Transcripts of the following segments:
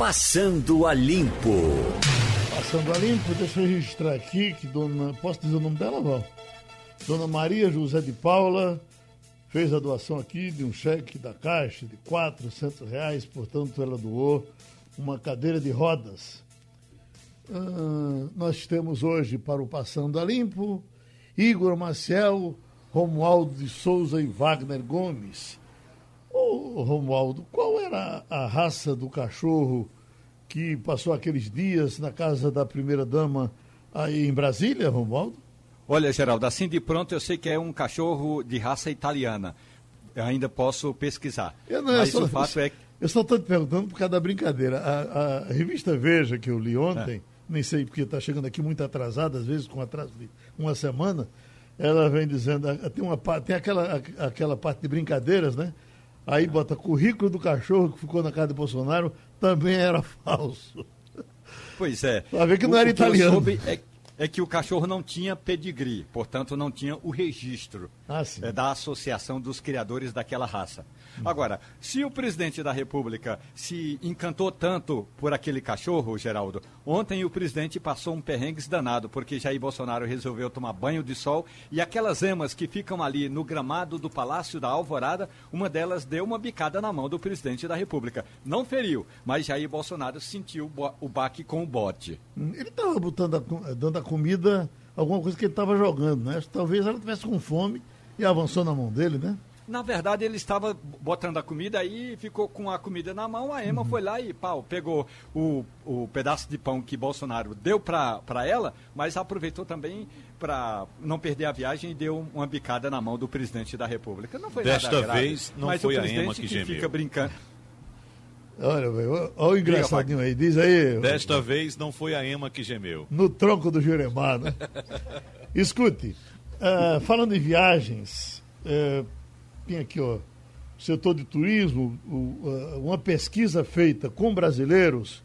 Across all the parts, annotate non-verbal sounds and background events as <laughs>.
Passando a Limpo. Passando a Limpo, deixa eu registrar aqui que dona. Posso dizer o nome dela, Val? Dona Maria José de Paula fez a doação aqui de um cheque da Caixa de 400 reais, portanto ela doou uma cadeira de rodas. Ah, nós temos hoje para o Passando a Limpo Igor Maciel, Romualdo de Souza e Wagner Gomes. Ô Romualdo, qual era a raça do cachorro que passou aqueles dias na casa da primeira-dama aí em Brasília, Romualdo? Olha, Geraldo, assim de pronto eu sei que é um cachorro de raça italiana. Eu ainda posso pesquisar. Eu não, Mas eu só, o fato é que. Eu só estou te perguntando por causa da brincadeira. A, a revista Veja, que eu li ontem, é. nem sei porque está chegando aqui muito atrasada, às vezes com atraso de uma semana, ela vem dizendo, tem, uma, tem aquela, aquela parte de brincadeiras, né? Aí bota currículo do cachorro que ficou na casa de Bolsonaro, também era <laughs> falso. Pois é. Pra ver que não o, era italiano. Que é, é, que o cachorro não tinha pedigree, portanto não tinha o registro ah, é, da associação dos criadores daquela raça. Agora, se o presidente da República se encantou tanto por aquele cachorro, Geraldo, ontem o presidente passou um perrengue danado, porque Jair Bolsonaro resolveu tomar banho de sol e aquelas emas que ficam ali no gramado do Palácio da Alvorada, uma delas deu uma bicada na mão do presidente da República. Não feriu, mas Jair Bolsonaro sentiu o baque com o bote. Ele estava botando a, dando a comida, alguma coisa que ele estava jogando, né? Talvez ela tivesse com fome e avançou na mão dele, né? Na verdade, ele estava botando a comida aí, ficou com a comida na mão, a Ema uhum. foi lá e pau, pegou o, o pedaço de pão que Bolsonaro deu para ela, mas aproveitou também para não perder a viagem e deu uma bicada na mão do presidente da República. Não foi Desta nada grave, vez não foi a Ema que, que gemeu. fica brincando. Olha, velho, olha o engraçadinho aí, diz aí. Desta vez não foi a Ema que gemeu. No tronco do Juremar, né? <laughs> Escute, uh, falando em viagens, uh, tem aqui, ó, setor de turismo, uma pesquisa feita com brasileiros,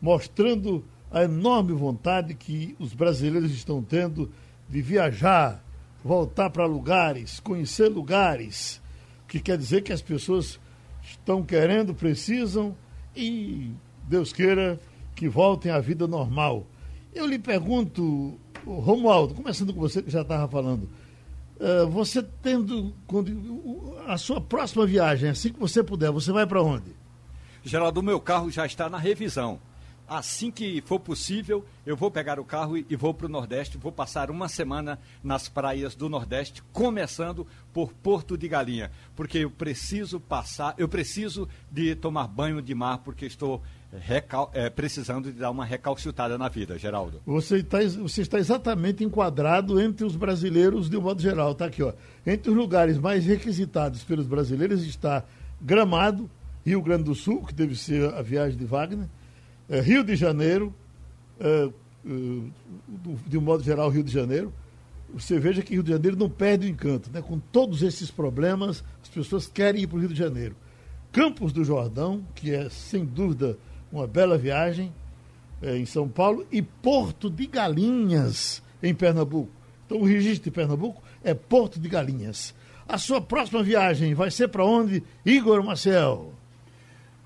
mostrando a enorme vontade que os brasileiros estão tendo de viajar, voltar para lugares, conhecer lugares, que quer dizer que as pessoas estão querendo, precisam e Deus queira que voltem à vida normal. Eu lhe pergunto, Romualdo, começando com você que já estava falando, Uh, você tendo a sua próxima viagem, assim que você puder, você vai para onde? Geraldo, o meu carro já está na revisão. Assim que for possível, eu vou pegar o carro e vou para o Nordeste. Vou passar uma semana nas praias do Nordeste, começando por Porto de Galinha, porque eu preciso passar, eu preciso de tomar banho de mar, porque estou recal, é, precisando de dar uma recalcitada na vida, Geraldo. Você está, você exatamente enquadrado entre os brasileiros de um modo geral. Está aqui, ó. Entre os lugares mais requisitados pelos brasileiros está Gramado, Rio Grande do Sul, que deve ser a viagem de Wagner, é, Rio de Janeiro, é, é, de um modo geral, Rio de Janeiro. Você veja que Rio de Janeiro não perde o encanto, né? Com todos esses problemas, as pessoas querem ir para o Rio de Janeiro. Campos do Jordão, que é sem dúvida uma bela viagem é, em São Paulo e Porto de Galinhas, em Pernambuco. Então, o registro de Pernambuco é Porto de Galinhas. A sua próxima viagem vai ser para onde, Igor Marcel?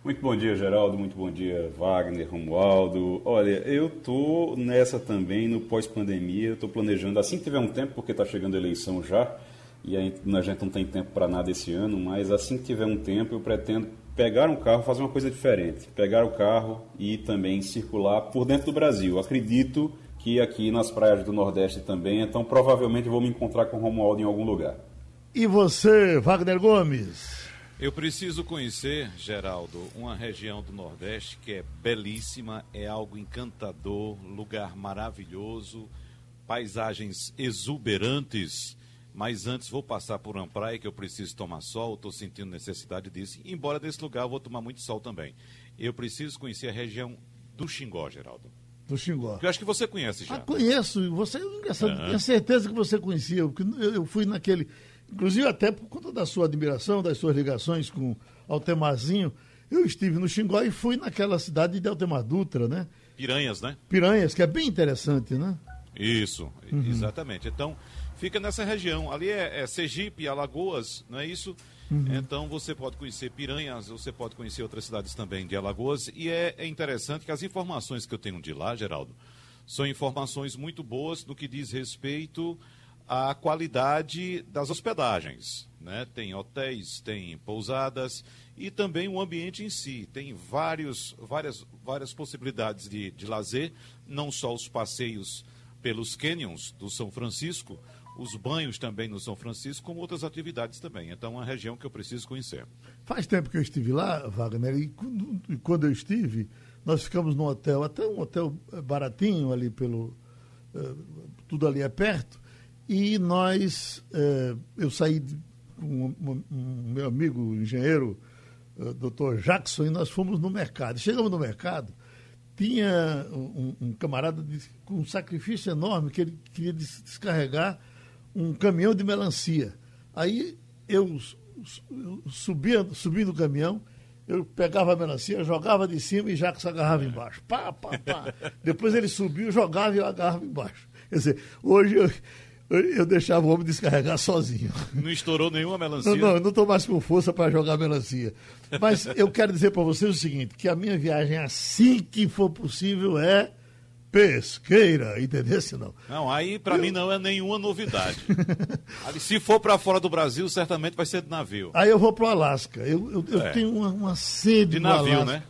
Muito bom dia, Geraldo. Muito bom dia, Wagner, Romualdo. Olha, eu tô nessa também no pós-pandemia. Estou planejando assim que tiver um tempo, porque está chegando a eleição já e a gente não tem tempo para nada esse ano, mas assim que tiver um tempo, eu pretendo pegar um carro, fazer uma coisa diferente. Pegar o carro e também circular por dentro do Brasil. Acredito que aqui nas praias do Nordeste também, então provavelmente vou me encontrar com o Romualdo em algum lugar. E você, Wagner Gomes? Eu preciso conhecer, Geraldo, uma região do Nordeste que é belíssima, é algo encantador, lugar maravilhoso, paisagens exuberantes mas antes vou passar por uma praia que eu preciso tomar sol, estou sentindo necessidade disso. Embora desse lugar eu vou tomar muito sol também. Eu preciso conhecer a região do Xingó, Geraldo. Do Xingó. eu acho que você conhece já. Ah, conheço. Você, uhum. Tenho certeza que você conhecia, porque eu fui naquele. Inclusive, até por conta da sua admiração, das suas ligações com Altemarzinho, eu estive no Xingó e fui naquela cidade de Altemar Dutra, né? Piranhas, né? Piranhas, que é bem interessante, né? Isso, uhum. exatamente. Então, fica nessa região. Ali é, é Sergipe, Alagoas, não é isso? Uhum. Então você pode conhecer Piranhas, você pode conhecer outras cidades também de Alagoas. E é, é interessante que as informações que eu tenho de lá, Geraldo, são informações muito boas no que diz respeito à qualidade das hospedagens. Né? Tem hotéis, tem pousadas e também o ambiente em si. Tem vários, várias, várias possibilidades de, de lazer, não só os passeios pelos canyons do São Francisco, os banhos também no São Francisco, como outras atividades também. Então, é uma região que eu preciso conhecer. Faz tempo que eu estive lá, Wagner, e quando eu estive, nós ficamos num hotel, até um hotel baratinho ali pelo. Uh, tudo ali é perto, e nós. Uh, eu saí com um, um, meu amigo engenheiro, uh, doutor Jackson, e nós fomos no mercado. Chegamos no mercado tinha um, um camarada de, com um sacrifício enorme que ele queria descarregar um caminhão de melancia. Aí eu, eu subia, no caminhão, eu pegava a melancia, jogava de cima e Jacques agarrava embaixo. Pá, pá, pá. <laughs> Depois ele subiu, jogava e eu agarrava embaixo. Quer dizer, hoje eu, eu deixava o homem descarregar sozinho. Não estourou nenhuma melancia? Não, não eu não estou mais com força para jogar melancia. Mas eu quero dizer para vocês o seguinte, que a minha viagem, assim que for possível, é pesqueira, entendeu? Não, não aí para eu... mim não é nenhuma novidade. Se for para fora do Brasil, certamente vai ser de navio. Aí eu vou para o Alasca. Eu, eu, eu é. tenho uma, uma sede de navio, né?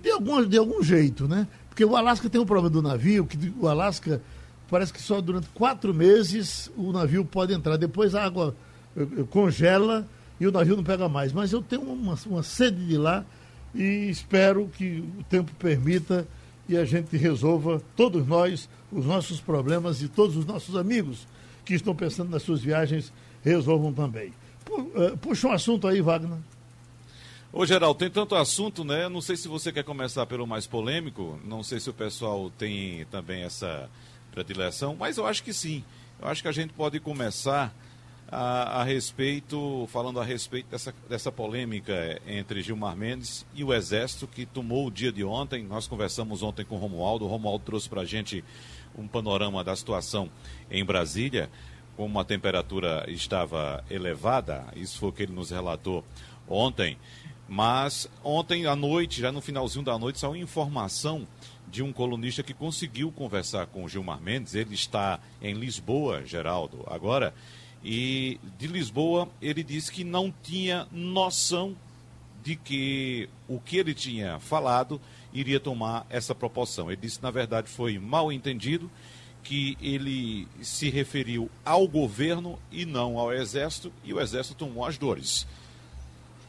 De algum, de algum jeito, né? Porque o Alasca tem um problema do navio, que o Alasca parece que só durante quatro meses o navio pode entrar. Depois a água eh, eh, congela e o navio não pega mais. Mas eu tenho uma, uma sede de lá e espero que o tempo permita e a gente resolva, todos nós, os nossos problemas e todos os nossos amigos que estão pensando nas suas viagens resolvam também. Eh, puxa um assunto aí, Wagner. Ô, Geraldo, tem tanto assunto, né? Não sei se você quer começar pelo mais polêmico, não sei se o pessoal tem também essa predileção, mas eu acho que sim. Eu acho que a gente pode começar a, a, respeito, falando a respeito dessa, dessa polêmica entre Gilmar Mendes e o Exército que tomou o dia de ontem. Nós conversamos ontem com o Romualdo. O Romualdo trouxe para a gente um panorama da situação em Brasília, como a temperatura estava elevada. Isso foi o que ele nos relatou ontem. Mas ontem à noite, já no finalzinho da noite, saiu informação de um colunista que conseguiu conversar com o Gilmar Mendes. Ele está em Lisboa, Geraldo, agora e de Lisboa, ele disse que não tinha noção de que o que ele tinha falado iria tomar essa proporção. Ele disse, na verdade, foi mal entendido, que ele se referiu ao governo e não ao exército, e o exército tomou as dores.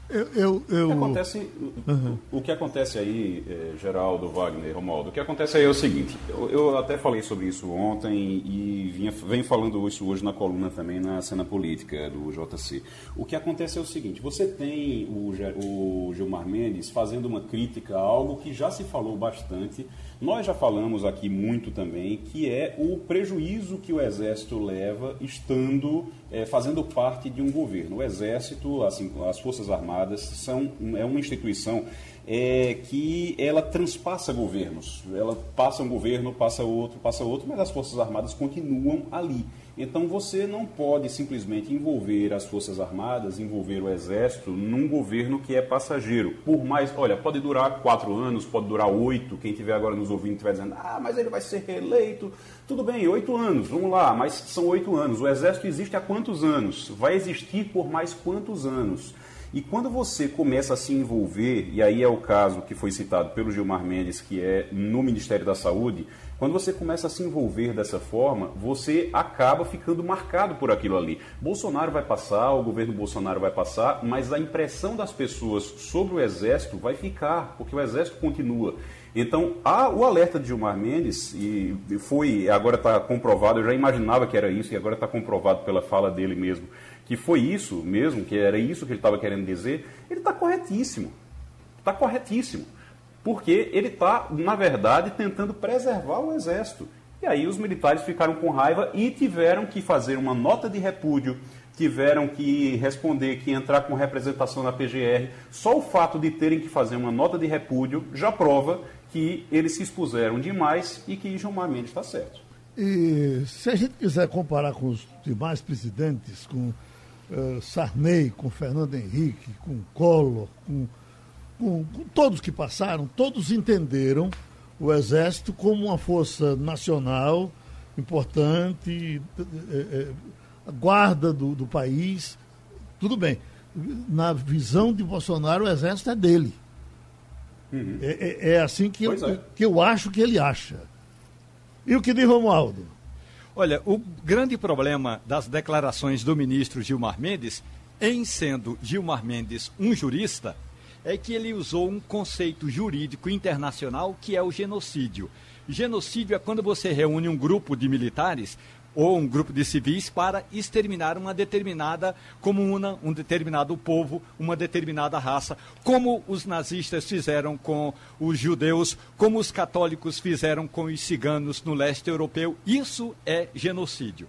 Eu, eu, eu... O, que acontece, uhum. o que acontece aí, eh, Geraldo, Wagner, Romaldo, o que acontece aí é o seguinte, eu, eu até falei sobre isso ontem e vinha, venho falando isso hoje na coluna também na cena política do JC. O que acontece é o seguinte, você tem o, o Gilmar Mendes fazendo uma crítica a algo que já se falou bastante, nós já falamos aqui muito também, que é o prejuízo que o Exército leva estando é, fazendo parte de um governo. O Exército, assim, as Forças Armadas, são, é uma instituição é, que ela transpassa governos. Ela passa um governo, passa outro, passa outro, mas as Forças Armadas continuam ali. Então você não pode simplesmente envolver as Forças Armadas, envolver o Exército num governo que é passageiro. Por mais, olha, pode durar quatro anos, pode durar oito. Quem estiver agora nos ouvindo estiver dizendo, ah, mas ele vai ser reeleito. Tudo bem, oito anos, vamos lá, mas são oito anos. O Exército existe há quantos anos? Vai existir por mais quantos anos? E quando você começa a se envolver, e aí é o caso que foi citado pelo Gilmar Mendes, que é no Ministério da Saúde, quando você começa a se envolver dessa forma, você acaba ficando marcado por aquilo ali. Bolsonaro vai passar, o governo Bolsonaro vai passar, mas a impressão das pessoas sobre o Exército vai ficar, porque o Exército continua. Então, há o alerta de Gilmar Mendes, e foi, agora está comprovado, eu já imaginava que era isso, e agora está comprovado pela fala dele mesmo, que foi isso mesmo, que era isso que ele estava querendo dizer, ele está corretíssimo. Está corretíssimo porque ele está, na verdade, tentando preservar o exército. E aí os militares ficaram com raiva e tiveram que fazer uma nota de repúdio, tiveram que responder, que entrar com representação na PGR. Só o fato de terem que fazer uma nota de repúdio já prova que eles se expuseram demais e que Gilmar Mendes está certo. E se a gente quiser comparar com os demais presidentes, com uh, Sarney, com Fernando Henrique, com Collor, com, com, com, todos que passaram, todos entenderam o Exército como uma força nacional importante, uh, a guarda do, do país. Tudo bem. Na visão de Bolsonaro, o Exército é dele. Uhum. É, é, é, assim que eu, é. que eu acho que ele acha. E o que diz Romualdo? Olha, o grande problema das declarações do ministro Gilmar Mendes, em sendo Gilmar Mendes um jurista, é que ele usou um conceito jurídico internacional que é o genocídio. Genocídio é quando você reúne um grupo de militares ou um grupo de civis para exterminar uma determinada comuna, um determinado povo, uma determinada raça, como os nazistas fizeram com os judeus, como os católicos fizeram com os ciganos no leste europeu. Isso é genocídio.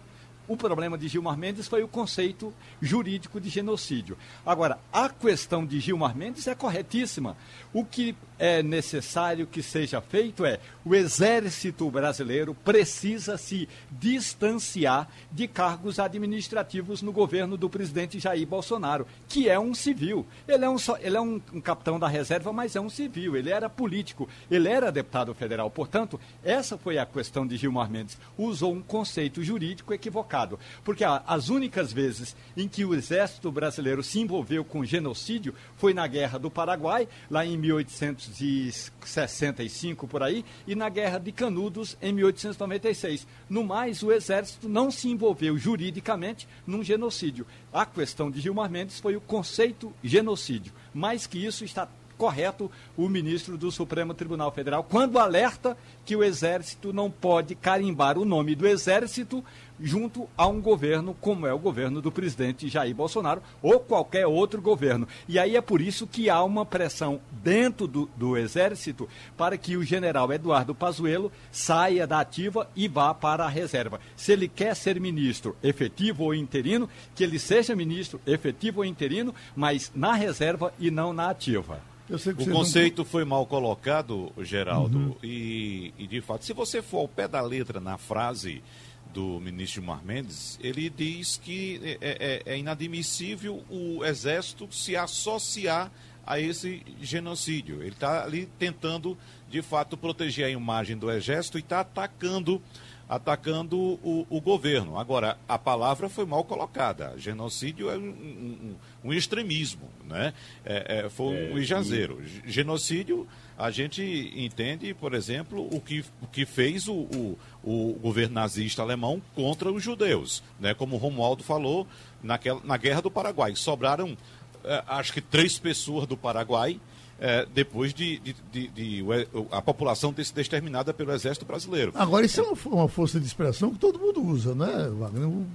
O problema de Gilmar Mendes foi o conceito jurídico de genocídio. Agora, a questão de Gilmar Mendes é corretíssima. O que é necessário que seja feito é o exército brasileiro precisa se distanciar de cargos administrativos no governo do presidente Jair Bolsonaro, que é um civil. Ele é um, ele é um, um capitão da reserva, mas é um civil. Ele era político, ele era deputado federal. Portanto, essa foi a questão de Gilmar Mendes. Usou um conceito jurídico equivocado. Porque as únicas vezes em que o exército brasileiro se envolveu com genocídio foi na Guerra do Paraguai, lá em 1865 por aí, e na Guerra de Canudos em 1896. No mais, o Exército não se envolveu juridicamente num genocídio. A questão de Gilmar Mendes foi o conceito genocídio. Mais que isso está correto o ministro do Supremo Tribunal Federal quando alerta que o Exército não pode carimbar o nome do Exército junto a um governo como é o governo do presidente Jair Bolsonaro ou qualquer outro governo. E aí é por isso que há uma pressão dentro do, do Exército para que o general Eduardo Pazuello saia da ativa e vá para a reserva. Se ele quer ser ministro efetivo ou interino, que ele seja ministro efetivo ou interino, mas na reserva e não na ativa. o conceito não... foi mal colocado, Geraldo, uhum. e, e de fato, se você for ao pé da letra na frase do ministro Gilmar Mendes, ele diz que é, é, é, inadmissível o Exército se associar a esse genocídio. Ele está ali tentando, de fato, proteger a imagem do Exército e está atacando atacando o, o, governo. Agora, a palavra foi mal colocada. Genocídio é um, um, um extremismo, né? É, é, foi um é, exagero. Genocídio a gente entende, por exemplo, o que, o que fez o, o, o governo nazista alemão contra os judeus. Né? Como o Romualdo falou, naquela, na Guerra do Paraguai. Sobraram, é, acho que, três pessoas do Paraguai. É, depois de, de, de, de, a população ter sido exterminada pelo exército brasileiro. Agora, isso é uma, uma força de expressão que todo mundo usa, né, Wagner? O,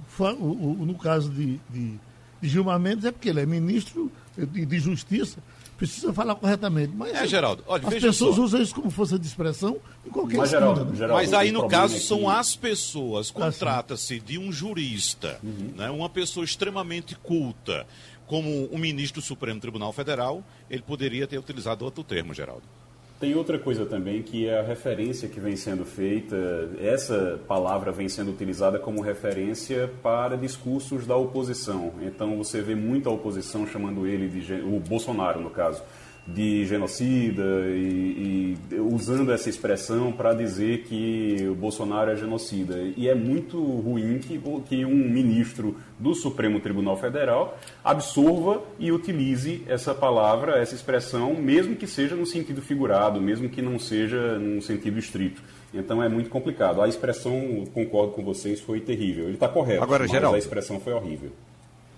o, no caso de, de, Gilmar Mendes é porque ele é ministro de, de Justiça precisa falar corretamente. Mas é, Geraldo, olha, as pessoas usam isso como força de expressão em qualquer mas, Geraldo, né? Geraldo, Mas aí, no caso, é que... são as pessoas. Contrata-se de um jurista, uhum. né, uma pessoa extremamente culta, como o ministro do Supremo Tribunal Federal, ele poderia ter utilizado outro termo, Geraldo. Tem outra coisa também que é a referência que vem sendo feita, essa palavra vem sendo utilizada como referência para discursos da oposição. Então você vê muita oposição chamando ele de o Bolsonaro no caso de genocida e, e usando essa expressão para dizer que o Bolsonaro é genocida. E é muito ruim que, que um ministro do Supremo Tribunal Federal absorva e utilize essa palavra, essa expressão, mesmo que seja no sentido figurado, mesmo que não seja no sentido estrito. Então é muito complicado. A expressão, concordo com vocês, foi terrível. Ele está correto, Agora, mas geral, a expressão foi horrível.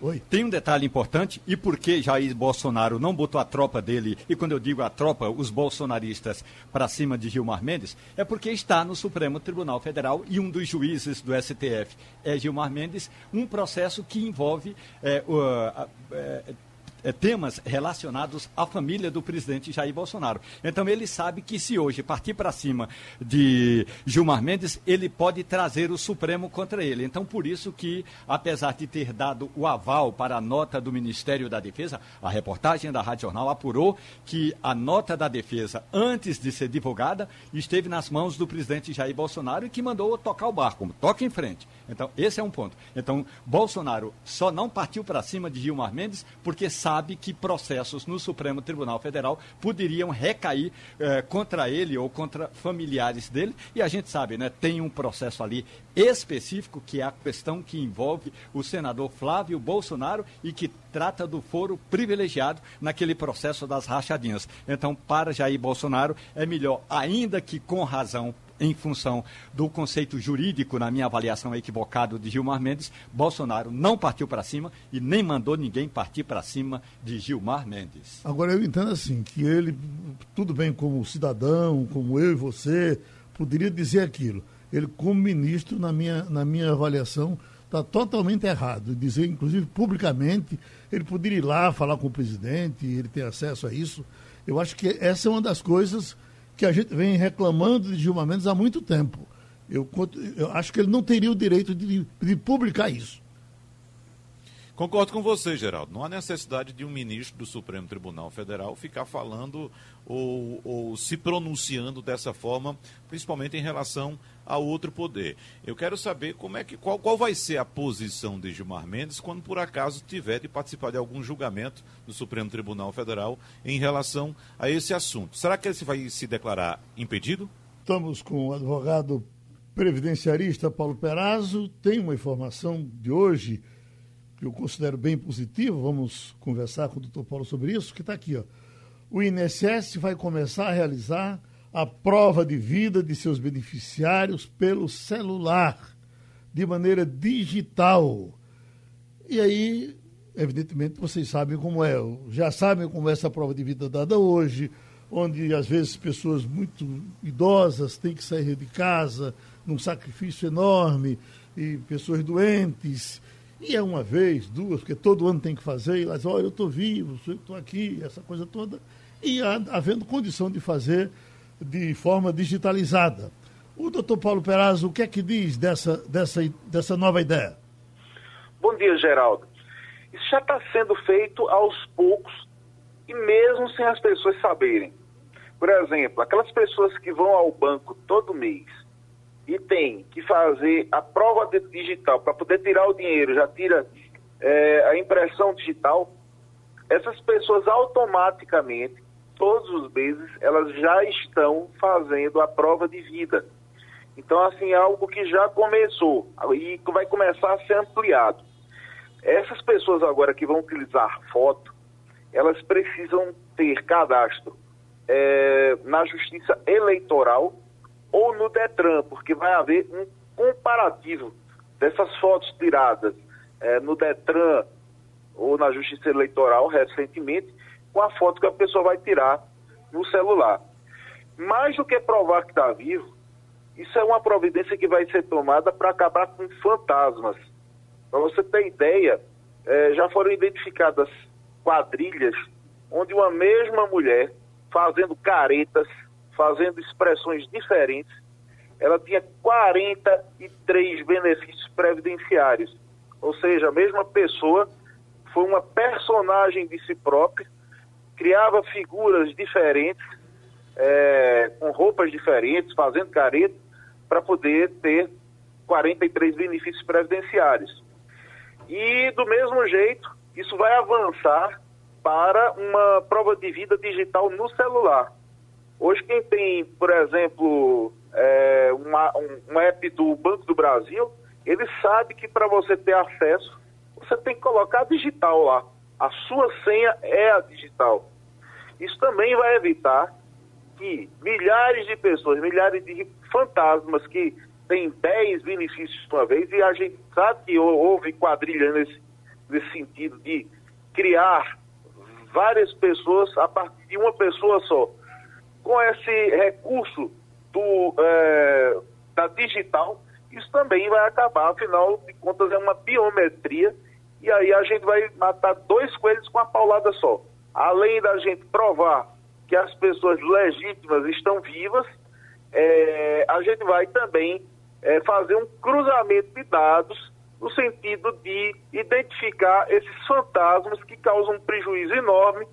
Oi. Tem um detalhe importante, e por que Jair Bolsonaro não botou a tropa dele, e quando eu digo a tropa, os bolsonaristas, para cima de Gilmar Mendes, é porque está no Supremo Tribunal Federal e um dos juízes do STF é Gilmar Mendes, um processo que envolve é, é, temas relacionados à família do presidente Jair Bolsonaro. Então ele sabe que se hoje partir para cima de Gilmar Mendes, ele pode trazer o Supremo contra ele. Então por isso que, apesar de ter dado o aval para a nota do Ministério da Defesa, a reportagem da Rádio Jornal apurou que a nota da defesa, antes de ser divulgada, esteve nas mãos do presidente Jair Bolsonaro e que mandou tocar o barco, toque em frente. Então, esse é um ponto. Então, Bolsonaro só não partiu para cima de Gilmar Mendes porque sabe que processos no Supremo Tribunal Federal poderiam recair eh, contra ele ou contra familiares dele. E a gente sabe, né? Tem um processo ali específico que é a questão que envolve o senador Flávio Bolsonaro e que trata do foro privilegiado naquele processo das rachadinhas. Então, para Jair Bolsonaro, é melhor, ainda que com razão em função do conceito jurídico, na minha avaliação equivocado de Gilmar Mendes, Bolsonaro não partiu para cima e nem mandou ninguém partir para cima de Gilmar Mendes. Agora eu entendo assim, que ele, tudo bem como cidadão, como eu e você, poderia dizer aquilo. Ele, como ministro, na minha, na minha avaliação, está totalmente errado. Dizer, inclusive, publicamente, ele poderia ir lá falar com o presidente, ele tem acesso a isso. Eu acho que essa é uma das coisas que a gente vem reclamando de Gilmar Mendes há muito tempo. Eu, eu acho que ele não teria o direito de, de publicar isso. Concordo com você, Geraldo. Não há necessidade de um ministro do Supremo Tribunal Federal ficar falando ou, ou, se pronunciando dessa forma, principalmente em relação a outro poder. Eu quero saber como é que qual, qual vai ser a posição de Gilmar Mendes quando por acaso tiver de participar de algum julgamento do Supremo Tribunal Federal em relação a esse assunto. Será que ele vai se declarar impedido? Estamos com o advogado previdenciarista Paulo Perazzo. Tem uma informação de hoje que eu considero bem positivo, vamos conversar com o doutor Paulo sobre isso, que está aqui. Ó. O INSS vai começar a realizar a prova de vida de seus beneficiários pelo celular, de maneira digital. E aí, evidentemente, vocês sabem como é, já sabem como é essa prova de vida dada hoje, onde às vezes pessoas muito idosas têm que sair de casa num sacrifício enorme, e pessoas doentes. E é uma vez, duas, porque todo ano tem que fazer, e elas olha, eu estou vivo, estou aqui, essa coisa toda, e havendo condição de fazer de forma digitalizada. O doutor Paulo Perazzo, o que é que diz dessa, dessa, dessa nova ideia? Bom dia, Geraldo. Isso já está sendo feito aos poucos e mesmo sem as pessoas saberem. Por exemplo, aquelas pessoas que vão ao banco todo mês e tem que fazer a prova digital para poder tirar o dinheiro, já tira é, a impressão digital, essas pessoas automaticamente, todos os meses, elas já estão fazendo a prova de vida. Então, assim, é algo que já começou e vai começar a ser ampliado. Essas pessoas agora que vão utilizar foto, elas precisam ter cadastro é, na Justiça Eleitoral ou no Detran, porque vai haver um comparativo dessas fotos tiradas é, no Detran ou na Justiça Eleitoral recentemente com a foto que a pessoa vai tirar no celular. Mais do que provar que está vivo, isso é uma providência que vai ser tomada para acabar com fantasmas. Para você ter ideia, é, já foram identificadas quadrilhas onde uma mesma mulher fazendo caretas fazendo expressões diferentes, ela tinha 43 benefícios previdenciários. Ou seja, a mesma pessoa foi uma personagem de si própria, criava figuras diferentes, é, com roupas diferentes, fazendo careta, para poder ter 43 benefícios previdenciários. E, do mesmo jeito, isso vai avançar para uma prova de vida digital no celular. Hoje, quem tem, por exemplo, é, uma, um, um app do Banco do Brasil, ele sabe que para você ter acesso, você tem que colocar digital lá. A sua senha é a digital. Isso também vai evitar que milhares de pessoas, milhares de fantasmas que têm 10 benefícios de uma vez, e a gente sabe que houve quadrilha nesse, nesse sentido de criar várias pessoas a partir de uma pessoa só com esse recurso do, é, da digital, isso também vai acabar, afinal de contas, é uma biometria E aí a gente vai matar dois coelhos com uma paulada só. Além da gente provar que as pessoas legítimas estão vivas, é, a gente vai também é, fazer um cruzamento de dados no sentido de identificar esses fantasmas que causam um prejuízo enorme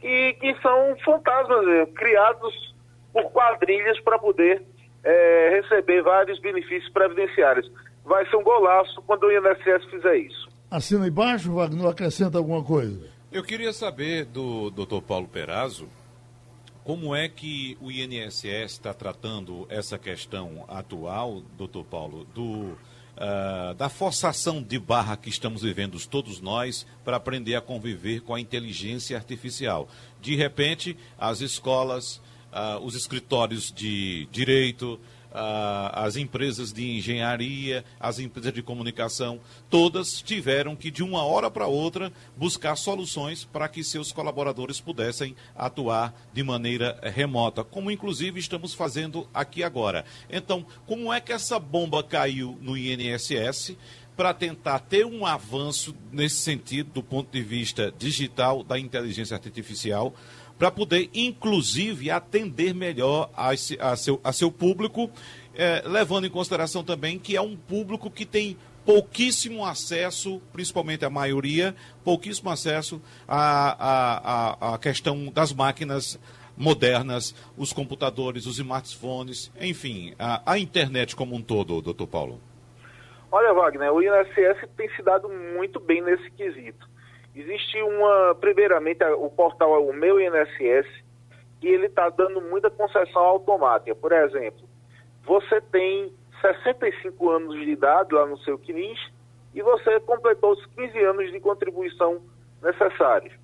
e que são fantasmas é, criados por quadrilhas para poder é, receber vários benefícios previdenciários. Vai ser um golaço quando o INSS fizer isso. Assina embaixo, Wagner, acrescenta alguma coisa? Eu queria saber do Dr. Paulo Perazzo como é que o INSS está tratando essa questão atual, doutor Paulo, do, uh, da forçação de barra que estamos vivendo todos nós para aprender a conviver com a inteligência artificial. De repente, as escolas, uh, os escritórios de direito, as empresas de engenharia, as empresas de comunicação, todas tiveram que, de uma hora para outra, buscar soluções para que seus colaboradores pudessem atuar de maneira remota, como inclusive estamos fazendo aqui agora. Então, como é que essa bomba caiu no INSS? para tentar ter um avanço nesse sentido, do ponto de vista digital da inteligência artificial, para poder, inclusive, atender melhor a, a, seu, a seu público, é, levando em consideração também que é um público que tem pouquíssimo acesso, principalmente a maioria, pouquíssimo acesso à, questão das máquinas modernas, os computadores, os smartphones, enfim, a, a internet como um todo, doutor Paulo. Olha, Wagner, o INSS tem se dado muito bem nesse quesito. Existe uma, primeiramente, o portal é o Meu INSS, e ele está dando muita concessão automática. Por exemplo, você tem 65 anos de idade lá no seu CNIS e você completou os 15 anos de contribuição necessários.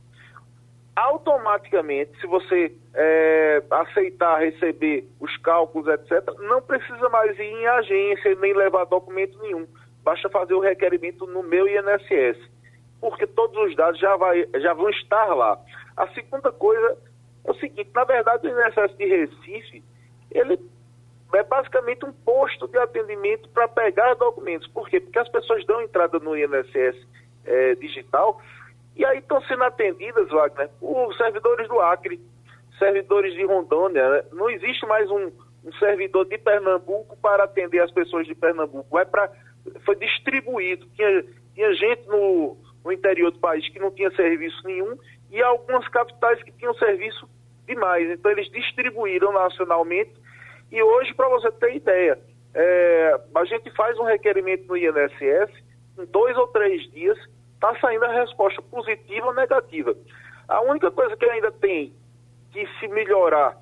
Automaticamente, se você é, aceitar receber os cálculos, etc., não precisa mais ir em agência nem levar documento nenhum. Basta fazer o requerimento no meu INSS porque todos os dados já, vai, já vão estar lá. A segunda coisa é o seguinte, na verdade o INSS de Recife, ele é basicamente um posto de atendimento para pegar documentos. Por quê? Porque as pessoas dão entrada no INSS é, digital e aí estão sendo atendidas, Wagner, por servidores do Acre, servidores de Rondônia. Né? Não existe mais um, um servidor de Pernambuco para atender as pessoas de Pernambuco. Vai pra, foi distribuído. Tinha, tinha gente no, no interior do país que não tinha serviço nenhum e algumas capitais que tinham serviço demais. Então eles distribuíram nacionalmente e hoje, para você ter ideia, é, a gente faz um requerimento no INSS, em dois ou três dias está saindo a resposta positiva ou negativa. A única coisa que ainda tem que se melhorar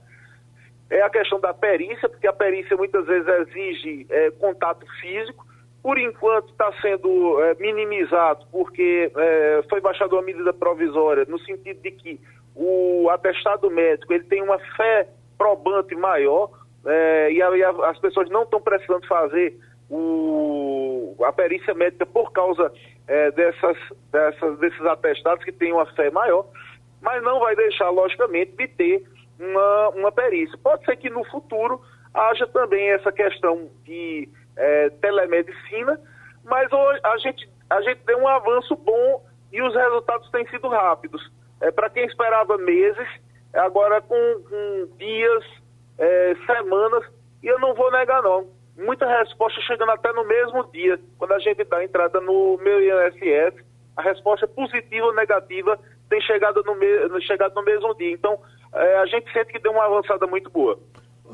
é a questão da perícia, porque a perícia muitas vezes exige é, contato físico, por enquanto está sendo é, minimizado, porque é, foi baixada uma medida provisória, no sentido de que o atestado médico ele tem uma fé probante maior, é, e as pessoas não estão precisando fazer o, a perícia médica por causa dessas, dessas, desses atestados que têm uma fé maior, mas não vai deixar, logicamente, de ter uma, uma perícia. Pode ser que no futuro haja também essa questão de é, telemedicina, mas hoje a gente, a gente deu um avanço bom e os resultados têm sido rápidos. É, Para quem esperava meses, agora com, com dias, é, semanas, e eu não vou negar não. Muita resposta chegando até no mesmo dia, quando a gente dá entrada no meu INSS, a resposta positiva ou negativa tem chegado no, me, chegado no mesmo dia. Então, é, a gente sente que deu uma avançada muito boa.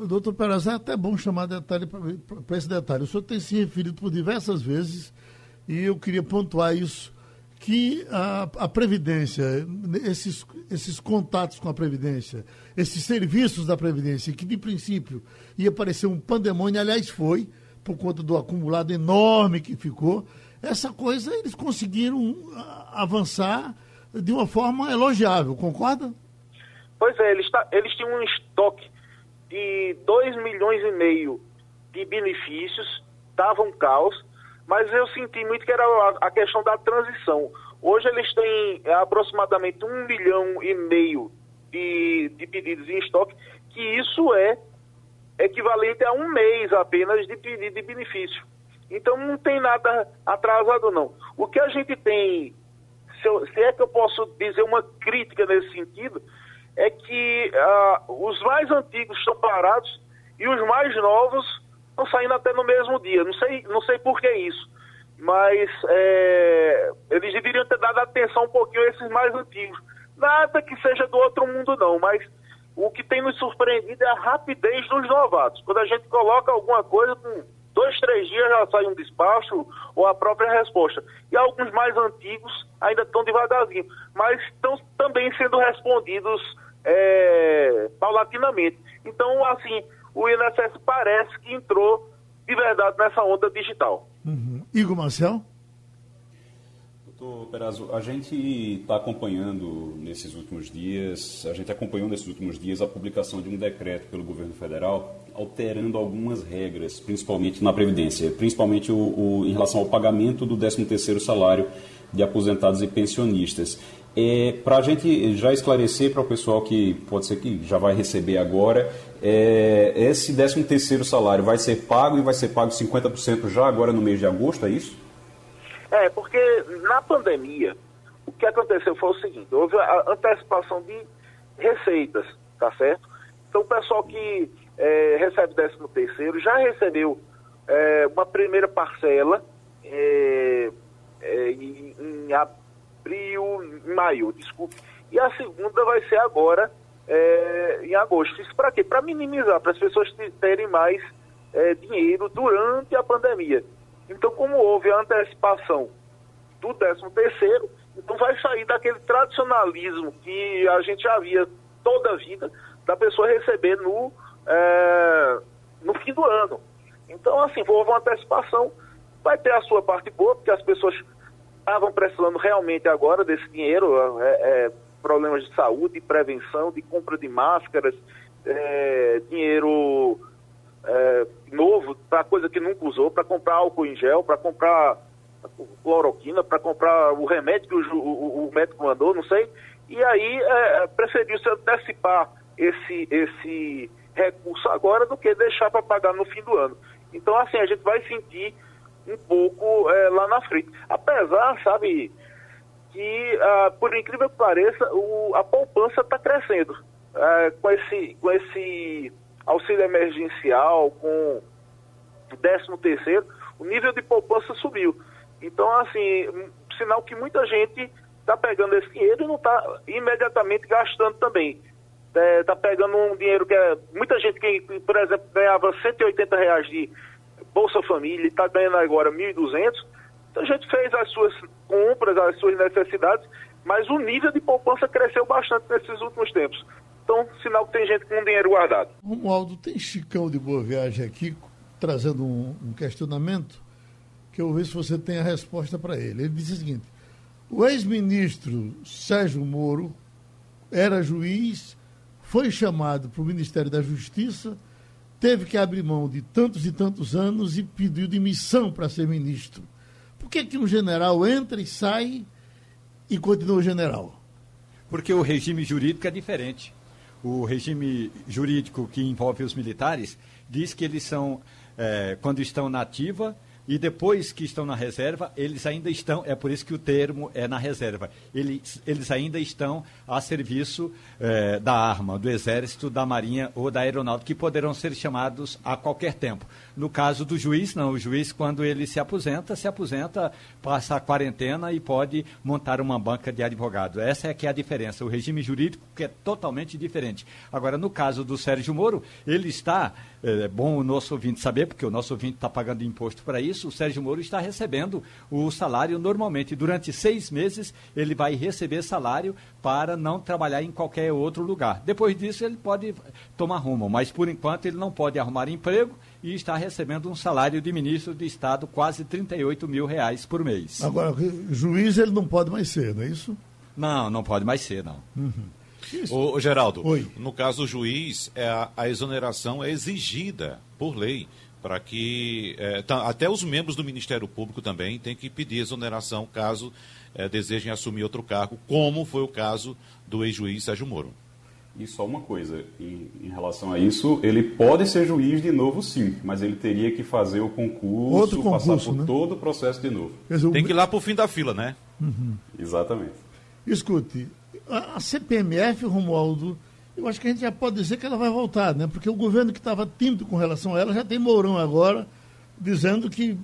Doutor Peraz, é até bom chamar detalhe para esse detalhe. O senhor tem se referido por diversas vezes, e eu queria pontuar isso, que a, a Previdência, esses, esses contatos com a Previdência, esses serviços da Previdência, que de princípio ia parecer um pandemônio, aliás foi, por conta do acumulado enorme que ficou, essa coisa eles conseguiram avançar de uma forma elogiável, concorda? Pois é, eles, tá, eles tinham um estoque de 2 milhões e meio de benefícios, estava um caos, mas eu senti muito que era a, questão da transição. Hoje eles têm aproximadamente um milhão e meio de, de pedidos em estoque, que isso é equivalente a um mês apenas de pedido de benefício. Então não tem nada atrasado não. O que a gente tem se, eu, se é que eu posso dizer uma crítica nesse sentido, é que uh, os mais antigos estão parados e os mais novos estão saindo até no mesmo dia. Não sei, não sei por que isso, mas é, eles deveriam ter dado atenção um pouquinho a esses mais antigos. Nada que seja do outro mundo, não, mas o que tem nos surpreendido é a rapidez dos novatos. Quando a gente coloca alguma coisa, com dois, três dias já sai um despacho ou a própria resposta. E alguns mais antigos ainda estão devagarzinho, mas estão também sendo respondidos é, paulatinamente. Então, assim, o INSS parece que entrou de verdade nessa onda digital. Uhum. Igor Marcel? Doutor Perazzo, a gente está acompanhando nesses últimos dias, a gente acompanhou nesses últimos dias a publicação de um decreto pelo governo federal alterando algumas regras, principalmente na Previdência, principalmente o, o em relação ao pagamento do 13º salário de aposentados e pensionistas. É, para a gente já esclarecer para o pessoal que pode ser que já vai receber agora, é, esse 13 terceiro salário vai ser pago e vai ser pago 50% já agora no mês de agosto, é isso? É, porque na pandemia, o que aconteceu foi o seguinte, houve a antecipação de receitas, tá certo? Então o pessoal que é, recebe 13 terceiro já recebeu é, uma primeira parcela é, é, em, em abril, maio, desculpe. E a segunda vai ser agora, é, em agosto. Isso para quê? Para minimizar, para as pessoas terem mais é, dinheiro durante a pandemia. Então, como houve a antecipação do 13 terceiro, então vai sair daquele tradicionalismo que a gente já via toda a vida da pessoa receber no, é, no fim do ano. Então, assim, houve uma antecipação, vai ter a sua parte boa, porque as pessoas estavam precisando realmente agora desse dinheiro, é, é, problemas de saúde, prevenção, de compra de máscaras, é, dinheiro é, novo para coisa que nunca usou, para comprar álcool em gel, para comprar cloroquina, para comprar o remédio que o, o, o, médico mandou, não sei. E aí é, preferiu-se antecipar esse, esse recurso agora do que deixar para pagar no fim do ano. Então, assim, a gente vai sentir um pouco é, lá na frente. Apesar, sabe, que, ah, por incrível que pareça, o, a poupança está crescendo. É, com, esse, com esse auxílio emergencial, com o 13 terceiro, o nível de poupança subiu. Então, assim, sinal que muita gente está pegando esse dinheiro e não está imediatamente gastando também. Está é, tá pegando um dinheiro que é. Muita gente que, por exemplo, ganhava 180 reais de Bolsa Família está ganhando agora 1.200. Então a gente fez as suas compras, as suas necessidades, mas o nível de poupança cresceu bastante nesses últimos tempos. Então, sinal que tem gente com dinheiro guardado. Romualdo, tem Chicão de Boa Viagem aqui trazendo um, um questionamento que eu ver se você tem a resposta para ele. Ele disse o seguinte: o ex-ministro Sérgio Moro era juiz, foi chamado para o Ministério da Justiça, teve que abrir mão de tantos e tantos anos e pediu demissão para ser ministro. Por que, que um general entra e sai e continua general? Porque o regime jurídico é diferente o regime jurídico que envolve os militares diz que eles são, é, quando estão na ativa, e depois que estão na reserva, eles ainda estão, é por isso que o termo é na reserva, eles, eles ainda estão a serviço é, da arma, do exército, da marinha ou da aeronáutica, que poderão ser chamados a qualquer tempo. No caso do juiz, não, o juiz, quando ele se aposenta, se aposenta, passa a quarentena e pode montar uma banca de advogado. Essa é que é a diferença, o regime jurídico que é totalmente diferente. Agora, no caso do Sérgio Moro, ele está, é bom o nosso ouvinte saber, porque o nosso ouvinte está pagando imposto para isso, o Sérgio Moro está recebendo o salário normalmente. Durante seis meses, ele vai receber salário para não trabalhar em qualquer outro lugar. Depois disso, ele pode tomar rumo, mas por enquanto ele não pode arrumar emprego e está recebendo um salário de ministro de Estado quase 38 mil reais por mês. Agora, juiz ele não pode mais ser, não é isso? Não, não pode mais ser, não. Uhum. Ô, Geraldo, Oi. no caso do juiz, é a, a exoneração é exigida por lei para que é, tá, até os membros do Ministério Público também têm que pedir exoneração caso é, desejem assumir outro cargo, como foi o caso do ex-juiz Sérgio Moro. E só uma coisa, em, em, relação a isso, ele pode ser juiz de novo, sim, mas ele teria que fazer o concurso, Outro concurso passar por né? todo o processo de novo. Tem que ir lá para o fim da fila, né? Uhum. Exatamente. Escute, a, a CPMF, Romualdo, eu acho que a gente já pode dizer que ela vai voltar, né? Porque o governo que estava tímido com relação a ela já tem Mourão agora, dizendo que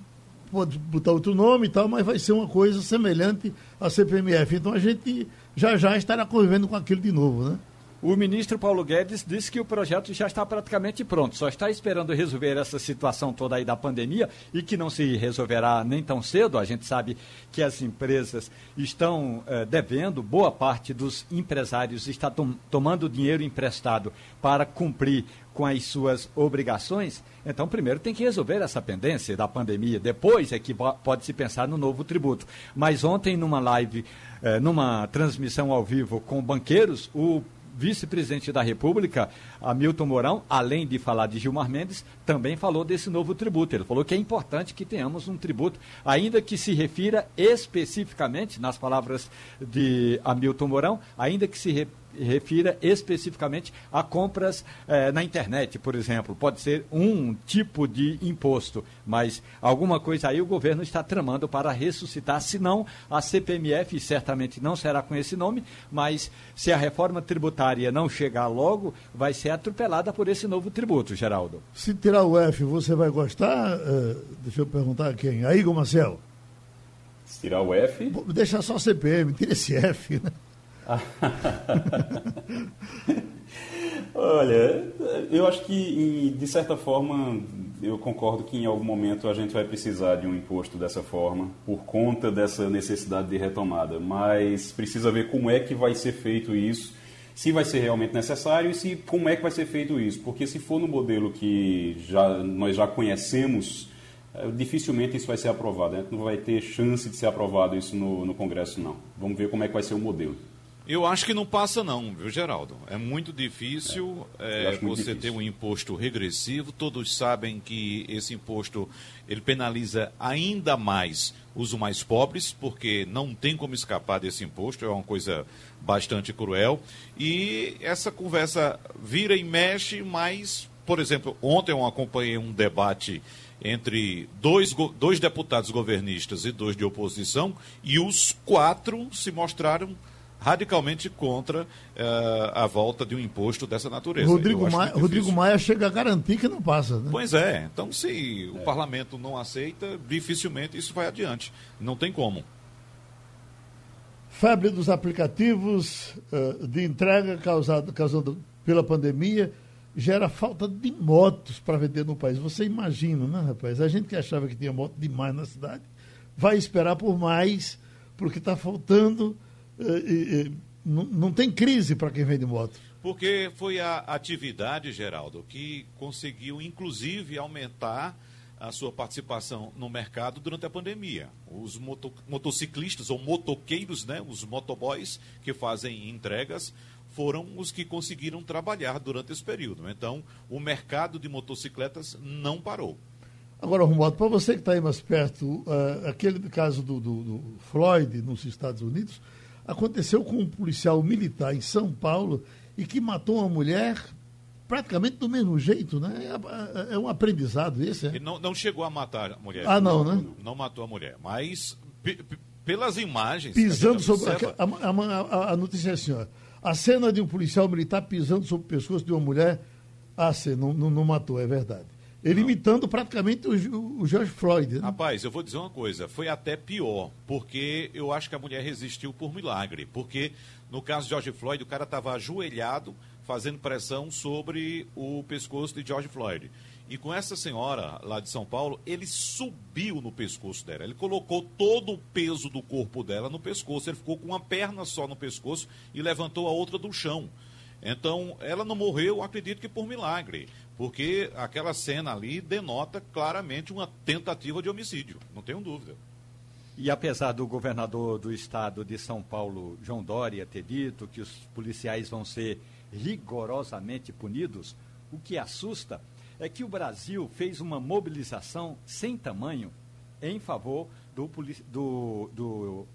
pode botar outro nome e tal, mas vai ser uma coisa semelhante à CPMF. Então a gente já já estará convivendo com aquilo de novo, né? O ministro Paulo Guedes disse que o projeto já está praticamente pronto, só está esperando resolver essa situação toda aí da pandemia e que não se resolverá nem tão cedo. A gente sabe que as empresas estão eh, devendo, boa parte dos empresários está tom tomando dinheiro emprestado para cumprir com as suas obrigações. Então, primeiro tem que resolver essa pendência da pandemia, depois é que pode se pensar no novo tributo. Mas ontem, numa live, eh, numa transmissão ao vivo com banqueiros, o vice-presidente da República, Hamilton Mourão, além de falar de Gilmar Mendes, também falou desse novo tributo. Ele falou que é importante que tenhamos um tributo, ainda que se refira especificamente, nas palavras de Hamilton Mourão, ainda que se refira refira especificamente a compras eh, na internet, por exemplo. Pode ser um tipo de imposto, mas alguma coisa aí o governo está tramando para ressuscitar, senão a CPMF certamente não será com esse nome, mas se a reforma tributária não chegar logo, vai ser atropelada por esse novo tributo, Geraldo. Se tirar o F, você vai gostar? Uh, deixa eu perguntar a quem? A Igor Marcel. Se tirar o F? Deixa só CPM, tira esse F, né? <laughs> Olha, eu acho que, de certa forma, eu concordo que em algum momento a gente vai precisar de um imposto dessa forma, por conta dessa necessidade de retomada. Mas precisa ver como é que vai ser feito isso, se vai ser realmente necessário e se, como é que vai ser feito isso. Porque se for no modelo que já, nós já conhecemos, eh, dificilmente isso vai ser aprovado. Gente não vai ter chance de ser aprovado isso no, no Congresso, não. Vamos ver como é que vai ser o modelo. Eu acho que não passa não, viu, Geraldo? É muito difícil é, é, muito você difícil. ter um imposto regressivo. Todos sabem que esse imposto ele penaliza ainda mais os mais pobres, porque não tem como escapar desse imposto. É uma coisa bastante cruel. E essa conversa vira e mexe, mas, por exemplo, ontem eu acompanhei um debate entre dois, dois deputados governistas e dois de oposição, e os quatro se mostraram radicalmente contra uh, a volta de um imposto dessa natureza. Rodrigo, Maia, Rodrigo Maia chega a garantir que não passa. Né? Pois é. Então, se é. o parlamento não aceita, dificilmente isso vai adiante. Não tem como. Febre dos aplicativos uh, de entrega causado, causado pela pandemia gera falta de motos para vender no país. Você imagina, né, rapaz? A gente que achava que tinha moto demais na cidade vai esperar por mais, porque está faltando é, não, não tem crise para quem vende moto. Porque foi a atividade, Geraldo, que conseguiu, inclusive, aumentar a sua participação no mercado durante a pandemia. Os moto, motociclistas ou motoqueiros, né, os motoboys que fazem entregas, foram os que conseguiram trabalhar durante esse período. Então, o mercado de motocicletas não parou. Agora, Romualdo, para você que está aí mais perto, uh, aquele caso do, do, do Floyd nos Estados Unidos, aconteceu com um policial militar em São Paulo e que matou uma mulher praticamente do mesmo jeito, né? É, é, é um aprendizado esse, é? Ele não, não chegou a matar a mulher. Ah, não, não né? Não, matou a mulher, mas pelas imagens... Pisando sobre... A, a, a, notícia é assim, ó, a cena de um policial militar pisando sobre o pescoço de uma mulher, ah, sim, não, não, não matou, é verdade. Ele não. imitando praticamente o, o George Floyd. Né? Rapaz, eu vou dizer uma coisa, foi até pior, porque eu acho que a mulher resistiu por milagre. Porque no caso de George Floyd, o cara estava ajoelhado, fazendo pressão sobre o pescoço de George Floyd. E com essa senhora lá de São Paulo, ele subiu no pescoço dela. Ele colocou todo o peso do corpo dela no pescoço. Ele ficou com uma perna só no pescoço e levantou a outra do chão. Então, ela não morreu, acredito que por milagre porque aquela cena ali denota claramente uma tentativa de homicídio, não tenho dúvida. E apesar do governador do estado de São Paulo, João Dória, ter dito que os policiais vão ser rigorosamente punidos, o que assusta é que o Brasil fez uma mobilização sem tamanho em favor do, do, do,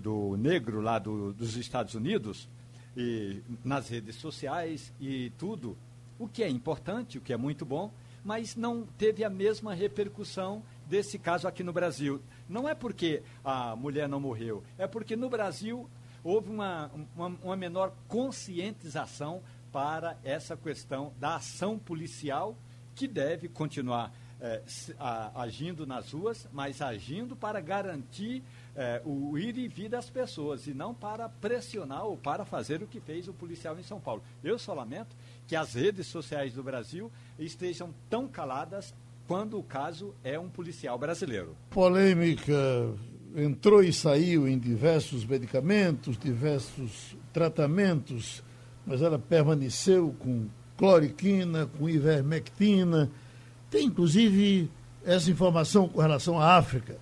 do negro lá do, dos Estados Unidos, e, nas redes sociais e tudo, o que é importante, o que é muito bom, mas não teve a mesma repercussão desse caso aqui no Brasil. Não é porque a mulher não morreu, é porque no Brasil houve uma, uma, uma menor conscientização para essa questão da ação policial que deve continuar é, a, agindo nas ruas, mas agindo para garantir é, o ir e vir das pessoas e não para pressionar ou para fazer o que fez o policial em São Paulo. Eu só lamento que as redes sociais do Brasil estejam tão caladas quando o caso é um policial brasileiro. Polêmica entrou e saiu em diversos medicamentos, diversos tratamentos, mas ela permaneceu com cloriquina, com ivermectina. Tem inclusive essa informação com relação à África.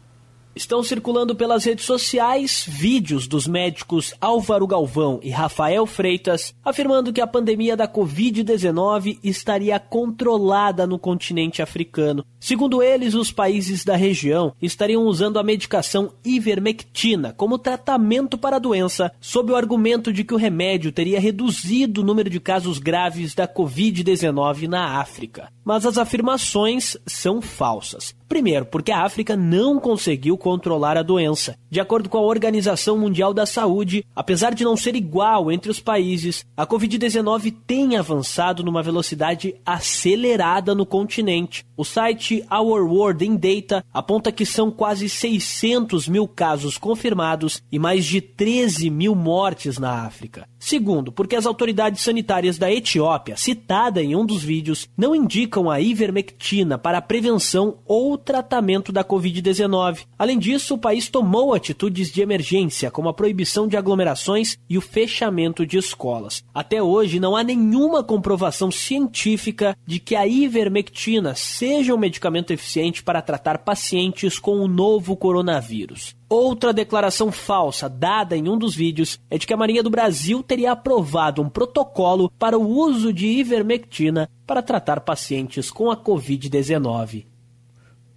Estão circulando pelas redes sociais vídeos dos médicos Álvaro Galvão e Rafael Freitas afirmando que a pandemia da Covid-19 estaria controlada no continente africano. Segundo eles, os países da região estariam usando a medicação ivermectina como tratamento para a doença, sob o argumento de que o remédio teria reduzido o número de casos graves da Covid-19 na África. Mas as afirmações são falsas. Primeiro, porque a África não conseguiu controlar a doença. De acordo com a Organização Mundial da Saúde, apesar de não ser igual entre os países, a Covid-19 tem avançado numa velocidade acelerada no continente. O site Our World in Data aponta que são quase 600 mil casos confirmados e mais de 13 mil mortes na África. Segundo, porque as autoridades sanitárias da Etiópia, citada em um dos vídeos, não indicam a ivermectina para a prevenção ou tratamento da Covid-19. Além disso, o país tomou atitudes de emergência, como a proibição de aglomerações e o fechamento de escolas. Até hoje, não há nenhuma comprovação científica de que a ivermectina seja um medicamento eficiente para tratar pacientes com o novo coronavírus. Outra declaração falsa dada em um dos vídeos é de que a Marinha do Brasil teria aprovado um protocolo para o uso de ivermectina para tratar pacientes com a Covid-19.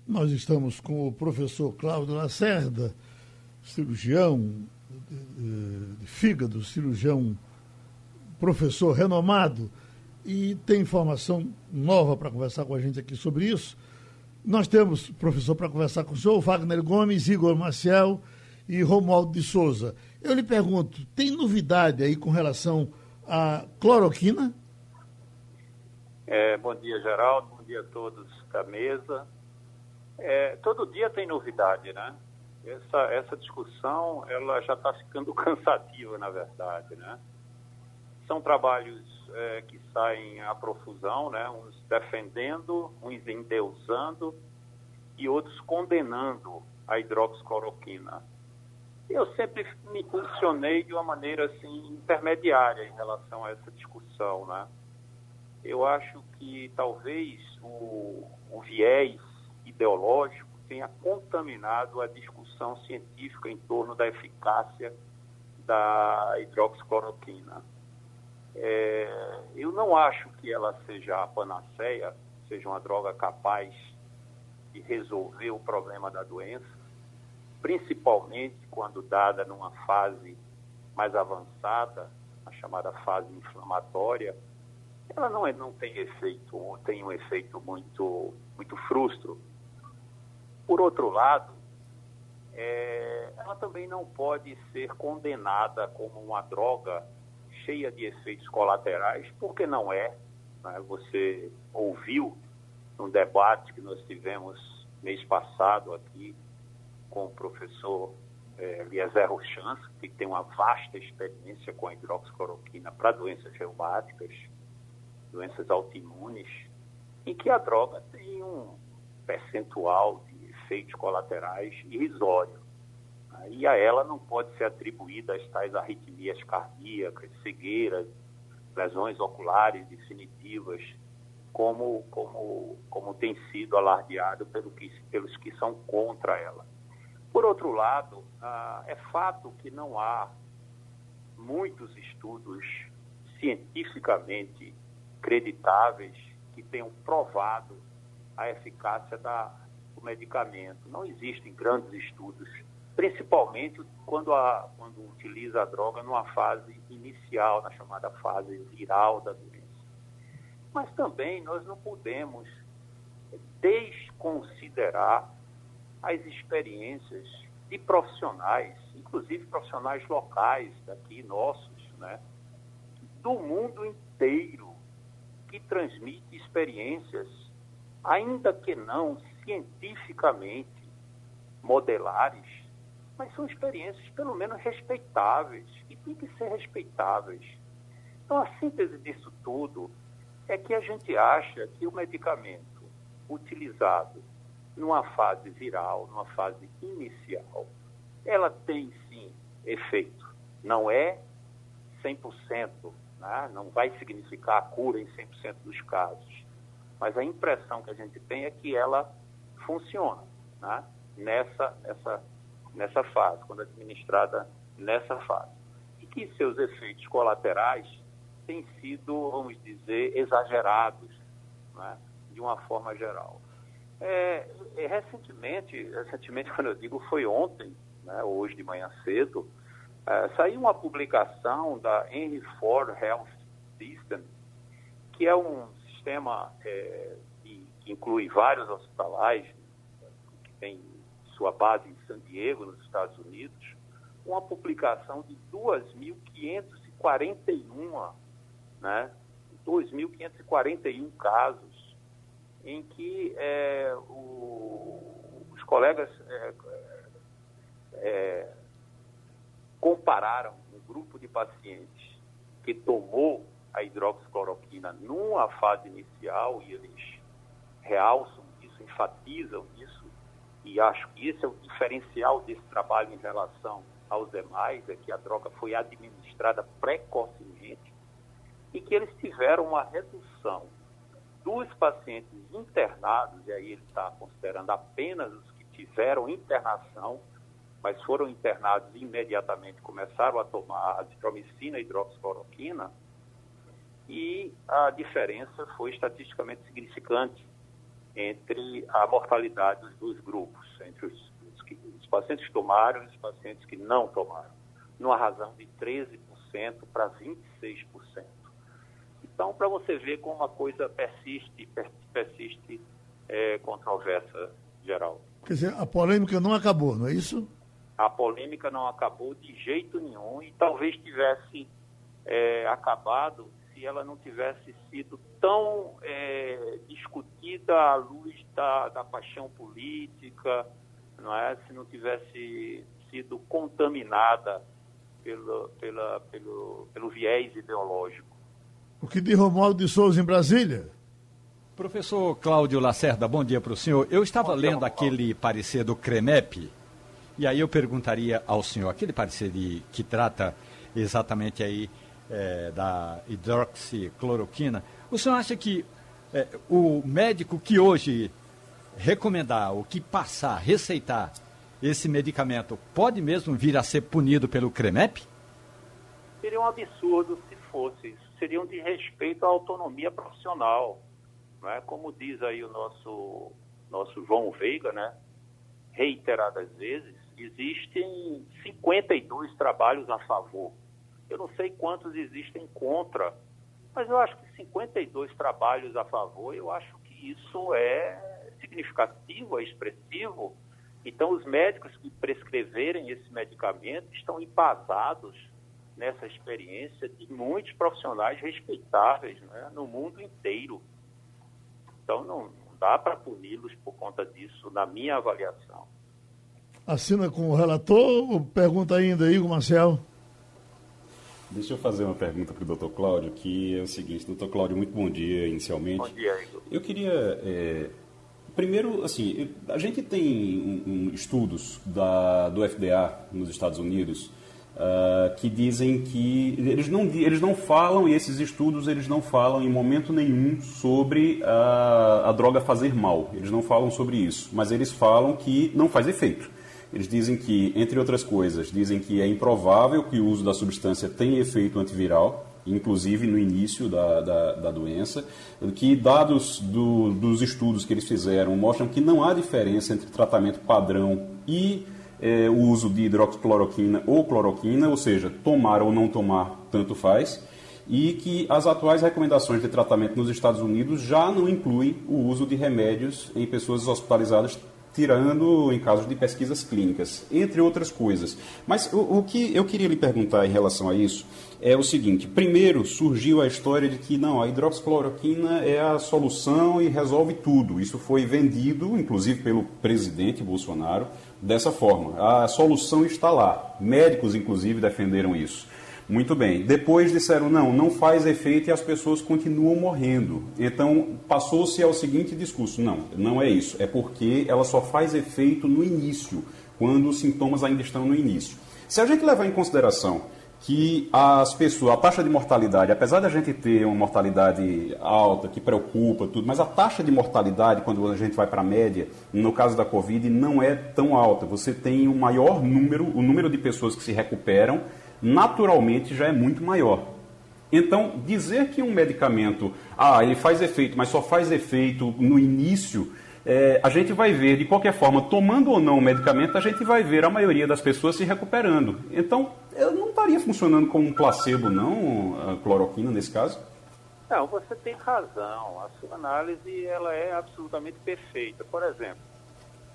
Nós estamos com o professor Cláudio Lacerda, cirurgião de fígado, cirurgião, professor renomado, e tem informação nova para conversar com a gente aqui sobre isso. Nós temos, professor, para conversar com o senhor, Wagner Gomes, Igor Maciel e Romualdo de Souza. Eu lhe pergunto, tem novidade aí com relação à cloroquina? É, bom dia, Geraldo. Bom dia a todos da mesa. É, todo dia tem novidade, né? Essa, essa discussão ela já está ficando <laughs> cansativa, na verdade, né? São trabalhos é, que saem à profusão, né? uns defendendo, uns endeusando e outros condenando a hidroxicloroquina. Eu sempre me posicionei de uma maneira assim intermediária em relação a essa discussão, né? Eu acho que talvez o, o viés ideológico tenha contaminado a discussão científica em torno da eficácia da hidroxicloroquina. É, eu não acho que ela seja a panaceia, seja uma droga capaz de resolver o problema da doença, principalmente quando dada numa fase mais avançada, a chamada fase inflamatória, ela não, é, não tem efeito, tem um efeito muito, muito frustro. Por outro lado, é, ela também não pode ser condenada como uma droga cheia de efeitos colaterais, porque não é. Né? Você ouviu um debate que nós tivemos mês passado aqui com o professor é, Eliezer Rochans, que tem uma vasta experiência com a hidroxicloroquina para doenças reumáticas, doenças autoimunes, em que a droga tem um percentual efeitos colaterais irrisório. E a ela não pode ser atribuída as tais arritmias cardíacas, cegueiras, lesões oculares definitivas, como, como, como tem sido alardeado pelo que, pelos que são contra ela. Por outro lado, ah, é fato que não há muitos estudos cientificamente creditáveis que tenham provado a eficácia da, medicamento. Não existem grandes estudos principalmente quando, a, quando utiliza a droga numa fase inicial, na chamada fase viral da doença. Mas também nós não podemos desconsiderar as experiências de profissionais, inclusive profissionais locais daqui nossos, né, do mundo inteiro, que transmite experiências, ainda que não cientificamente modelares, mas são experiências pelo menos respeitáveis e tem que ser respeitáveis. Então a síntese disso tudo é que a gente acha que o medicamento utilizado numa fase viral, numa fase inicial, ela tem sim efeito. Não é 100%, né? não vai significar a cura em 100% dos casos. Mas a impressão que a gente tem é que ela funciona né? nessa, nessa, nessa fase, quando administrada nessa fase. E que seus efeitos colaterais têm sido, vamos dizer, exagerados, né? de uma forma geral. É, é, recentemente, recentemente, quando eu digo foi ontem, né, hoje de manhã cedo, é, saiu uma publicação da Henry Ford Health System, que é um sistema é, que, que, inclui vários hospitais, tem sua base em San Diego, nos Estados Unidos, uma publicação de 2.541, né, 2.541 casos em que é, o, os colegas é, é, compararam um grupo de pacientes que tomou a hidroxicloroquina numa fase inicial e eles realçam isso, enfatizam isso e acho que esse é o diferencial desse trabalho em relação aos demais, é que a droga foi administrada precocemente e que eles tiveram uma redução dos pacientes internados, e aí ele está considerando apenas os que tiveram internação, mas foram internados imediatamente começaram a tomar azitromicina e hidroxicloroquina, e a diferença foi estatisticamente significante entre a mortalidade dos dois grupos, os, pacientes que tomaram e os pacientes que não tomaram, numa razão de 13% para 26%. Então, para você ver como a coisa persiste, persiste é, controversa geral. Quer dizer, a polêmica não acabou, não é isso? A polêmica não acabou de jeito nenhum e talvez tivesse é, acabado se ela não tivesse sido tão é, discutida à luz da, da paixão política, não é? se não tivesse sido contaminada pelo, pela, pelo, pelo viés ideológico. O que de Romualdo de Souza em Brasília? Professor Cláudio Lacerda, bom dia para o senhor. Eu estava bom lendo aquele parecer do CREMEP, e aí eu perguntaria ao senhor, aquele parecer de, que trata exatamente aí é, da hidroxicloroquina, o senhor acha que é, o médico que hoje recomendar, o que passar, receitar esse medicamento, pode mesmo vir a ser punido pelo CREMEP? Seria um absurdo se fosse seriam de respeito à autonomia profissional. Não é? Como diz aí o nosso, nosso João Veiga, né? reiteradas vezes, existem 52 trabalhos a favor. Eu não sei quantos existem contra, mas eu acho que 52 trabalhos a favor, eu acho que isso é significativo, é expressivo. Então, os médicos que prescreverem esse medicamento estão embasados nessa experiência de muitos profissionais respeitáveis né, no mundo inteiro. Então, não, não dá para puni-los por conta disso, na minha avaliação. Assina com o relator pergunta ainda, Igor Marcel? Deixa eu fazer uma pergunta para o doutor Cláudio, que é o seguinte, doutor Cláudio, muito bom dia inicialmente. Bom dia, Igor. Eu queria, é, primeiro, assim, a gente tem um, um, estudos da, do FDA nos Estados Unidos Uh, que dizem que eles não, eles não falam, e esses estudos eles não falam em momento nenhum sobre a, a droga fazer mal, eles não falam sobre isso, mas eles falam que não faz efeito. Eles dizem que, entre outras coisas, dizem que é improvável que o uso da substância tenha efeito antiviral, inclusive no início da, da, da doença, que dados do, dos estudos que eles fizeram mostram que não há diferença entre tratamento padrão e é, o uso de hidroxicloroquina ou cloroquina, ou seja, tomar ou não tomar, tanto faz, e que as atuais recomendações de tratamento nos Estados Unidos já não incluem o uso de remédios em pessoas hospitalizadas tirando em casos de pesquisas clínicas, entre outras coisas. Mas o, o, que eu queria lhe perguntar em relação a isso é o seguinte: primeiro surgiu a história de que não, a hidroxicloroquina é a solução e resolve tudo. Isso foi vendido, inclusive pelo presidente Bolsonaro, dessa forma. A solução está lá. Médicos, inclusive, defenderam isso. Muito bem. Depois disseram, não, não faz efeito e as pessoas continuam morrendo. Então, passou-se ao seguinte discurso: não, não é isso. É porque ela só faz efeito no início, quando os sintomas ainda estão no início. Se a gente levar em consideração que as pessoas, a taxa de mortalidade, apesar da gente ter uma mortalidade alta, que preocupa tudo, mas a taxa de mortalidade, quando a gente vai para a média, no caso da Covid, não é tão alta. Você tem o um maior número, o número de pessoas que se recuperam naturalmente já é muito maior. Então, dizer que um medicamento, ah, ele faz efeito, mas só faz efeito no início, é, a gente vai ver, de qualquer forma, tomando ou não o medicamento, a gente vai ver a maioria das pessoas se recuperando. Então, eu não estaria funcionando como um placebo, não, a cloroquina nesse caso? Não, você tem razão. A sua análise ela é absolutamente perfeita. Por exemplo,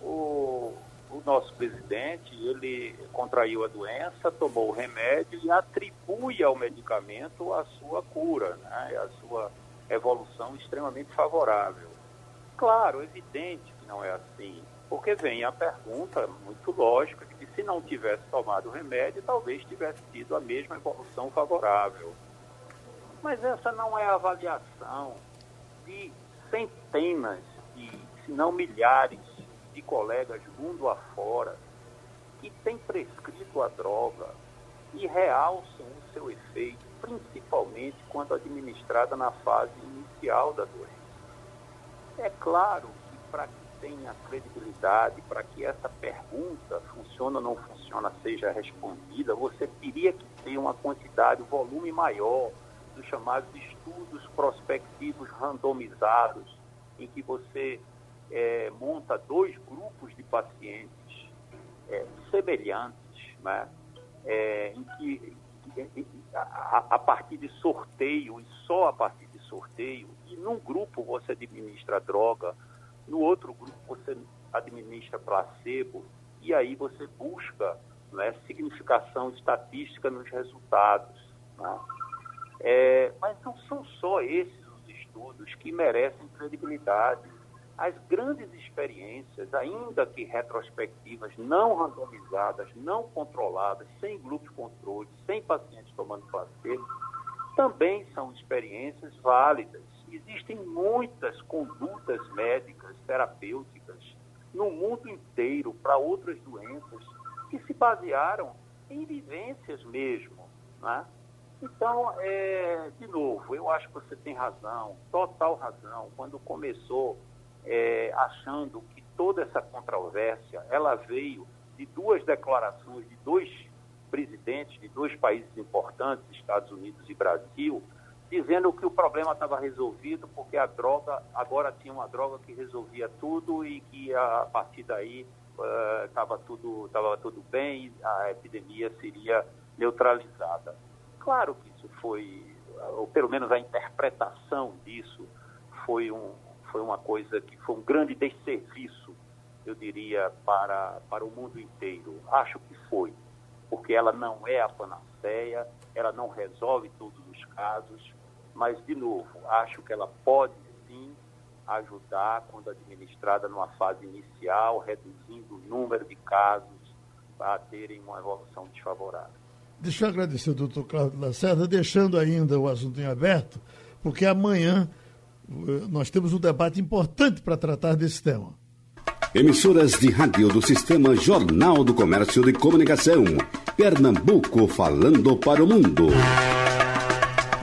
o, o nosso presidente, ele contraiu a doença, tomou o remédio e atribui ao medicamento a sua cura, né, a sua evolução extremamente favorável. Claro, evidente que não é assim, porque vem a pergunta muito lógica de que se não tivesse tomado o remédio, talvez tivesse tido a mesma evolução favorável. Mas essa não é a avaliação de centenas, de, se não milhares de colegas mundo afora que têm prescrito a droga e realçam o seu efeito, principalmente quando administrada na fase inicial da doença. É claro que para que tenha credibilidade, para que essa pergunta funciona ou não funciona seja respondida, você teria que ter uma quantidade, um volume maior dos chamados estudos prospectivos randomizados, em que você é, monta dois grupos de pacientes é, semelhantes, né? É, em que a, a, partir de sorteio e só a partir de sorteio, e num grupo você administra droga, no outro grupo você administra placebo, e aí você busca né, significação estatística nos resultados. Né? É, mas não são só esses os estudos que merecem credibilidade as grandes experiências, ainda que retrospectivas, não randomizadas, não controladas, sem grupo de controle, sem pacientes tomando placebo, também são experiências válidas. Existem muitas condutas médicas, terapêuticas, no mundo inteiro para outras doenças que se basearam em vivências mesmo. Né? Então, é, de novo, eu acho que você tem razão, total razão. Quando começou é, achando que toda essa controvérsia ela veio de duas declarações de dois presidentes de dois países importantes, Estados Unidos e Brasil, dizendo que o problema estava resolvido porque a droga agora tinha uma droga que resolvia tudo e que a partir daí estava uh, tudo tava tudo bem, a epidemia seria neutralizada. Claro que isso foi, ou pelo menos a interpretação disso foi um, foi uma coisa que foi um grande desserviço, eu diria, para, para o mundo inteiro. Acho que foi, porque ela não é a panaceia, ela não resolve todos os casos, mas, de novo, acho que ela pode sim ajudar quando administrada numa fase inicial, reduzindo o número de casos a terem uma evolução desfavorável. Deixa eu agradecer ao doutor Cláudio Lacerda, deixando ainda o assunto em aberto, porque amanhã nós temos um debate importante para tratar desse tema. Emissoras de rádio do Sistema Jornal do Comércio de Comunicação. Pernambuco falando para o mundo.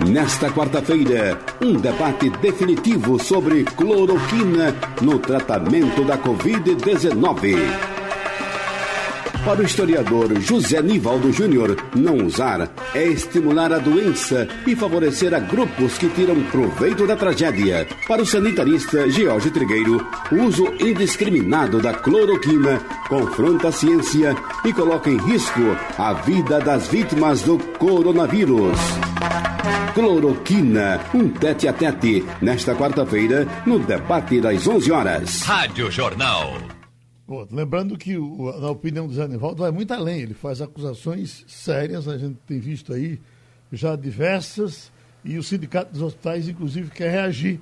Nesta quarta-feira, um debate definitivo sobre cloroquina no tratamento da Covid-19. Para o historiador José Nivaldo Júnior, não usar é estimular a doença e favorecer a grupos que tiram proveito da tragédia. Para o sanitarista George Trigueiro, o uso indiscriminado da cloroquina confronta a ciência e coloca em risco a vida das vítimas do coronavírus. Cloroquina, um tete a tete, nesta quarta-feira, no debate das 11 horas. Rádio Jornal. Bom, lembrando que, o, na opinião do Zé Nivaldo, vai muito além. Ele faz acusações sérias, a gente tem visto aí já diversas, e o Sindicato dos Hospitais, inclusive, quer reagir.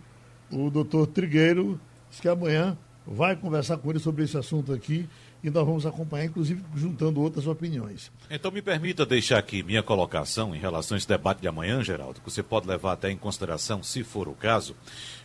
O doutor Trigueiro disse que amanhã vai conversar com ele sobre esse assunto aqui e nós vamos acompanhar, inclusive juntando outras opiniões. Então me permita deixar aqui minha colocação em relação a esse debate de amanhã, Geraldo, que você pode levar até em consideração, se for o caso.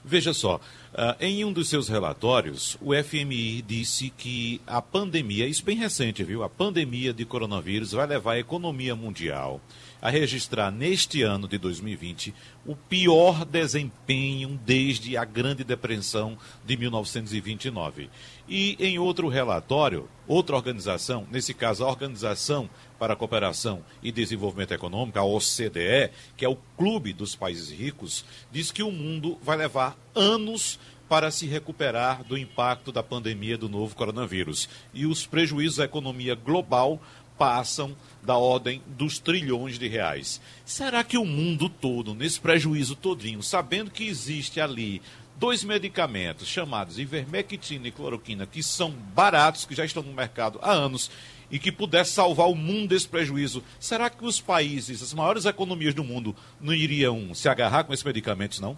Veja só, uh, em um dos seus relatórios, o FMI disse que a pandemia, isso bem recente, viu? A pandemia de coronavírus vai levar a economia mundial a registrar neste ano de 2020 o pior desempenho desde a Grande Depressão de 1929. E em outro relatório, outra organização, nesse caso a Organização para a Cooperação e Desenvolvimento Econômico, a OCDE, que é o clube dos países ricos, diz que o mundo vai levar anos para se recuperar do impacto da pandemia do novo coronavírus. E os prejuízos à economia global passam da ordem dos trilhões de reais. Será que o mundo todo, nesse prejuízo todinho, sabendo que existe ali dois medicamentos chamados ivermectina e cloroquina, que são baratos, que já estão no mercado há anos, e que pudesse salvar o mundo desse prejuízo, será que os países, as maiores economias do mundo, não iriam se agarrar com esses medicamentos, não?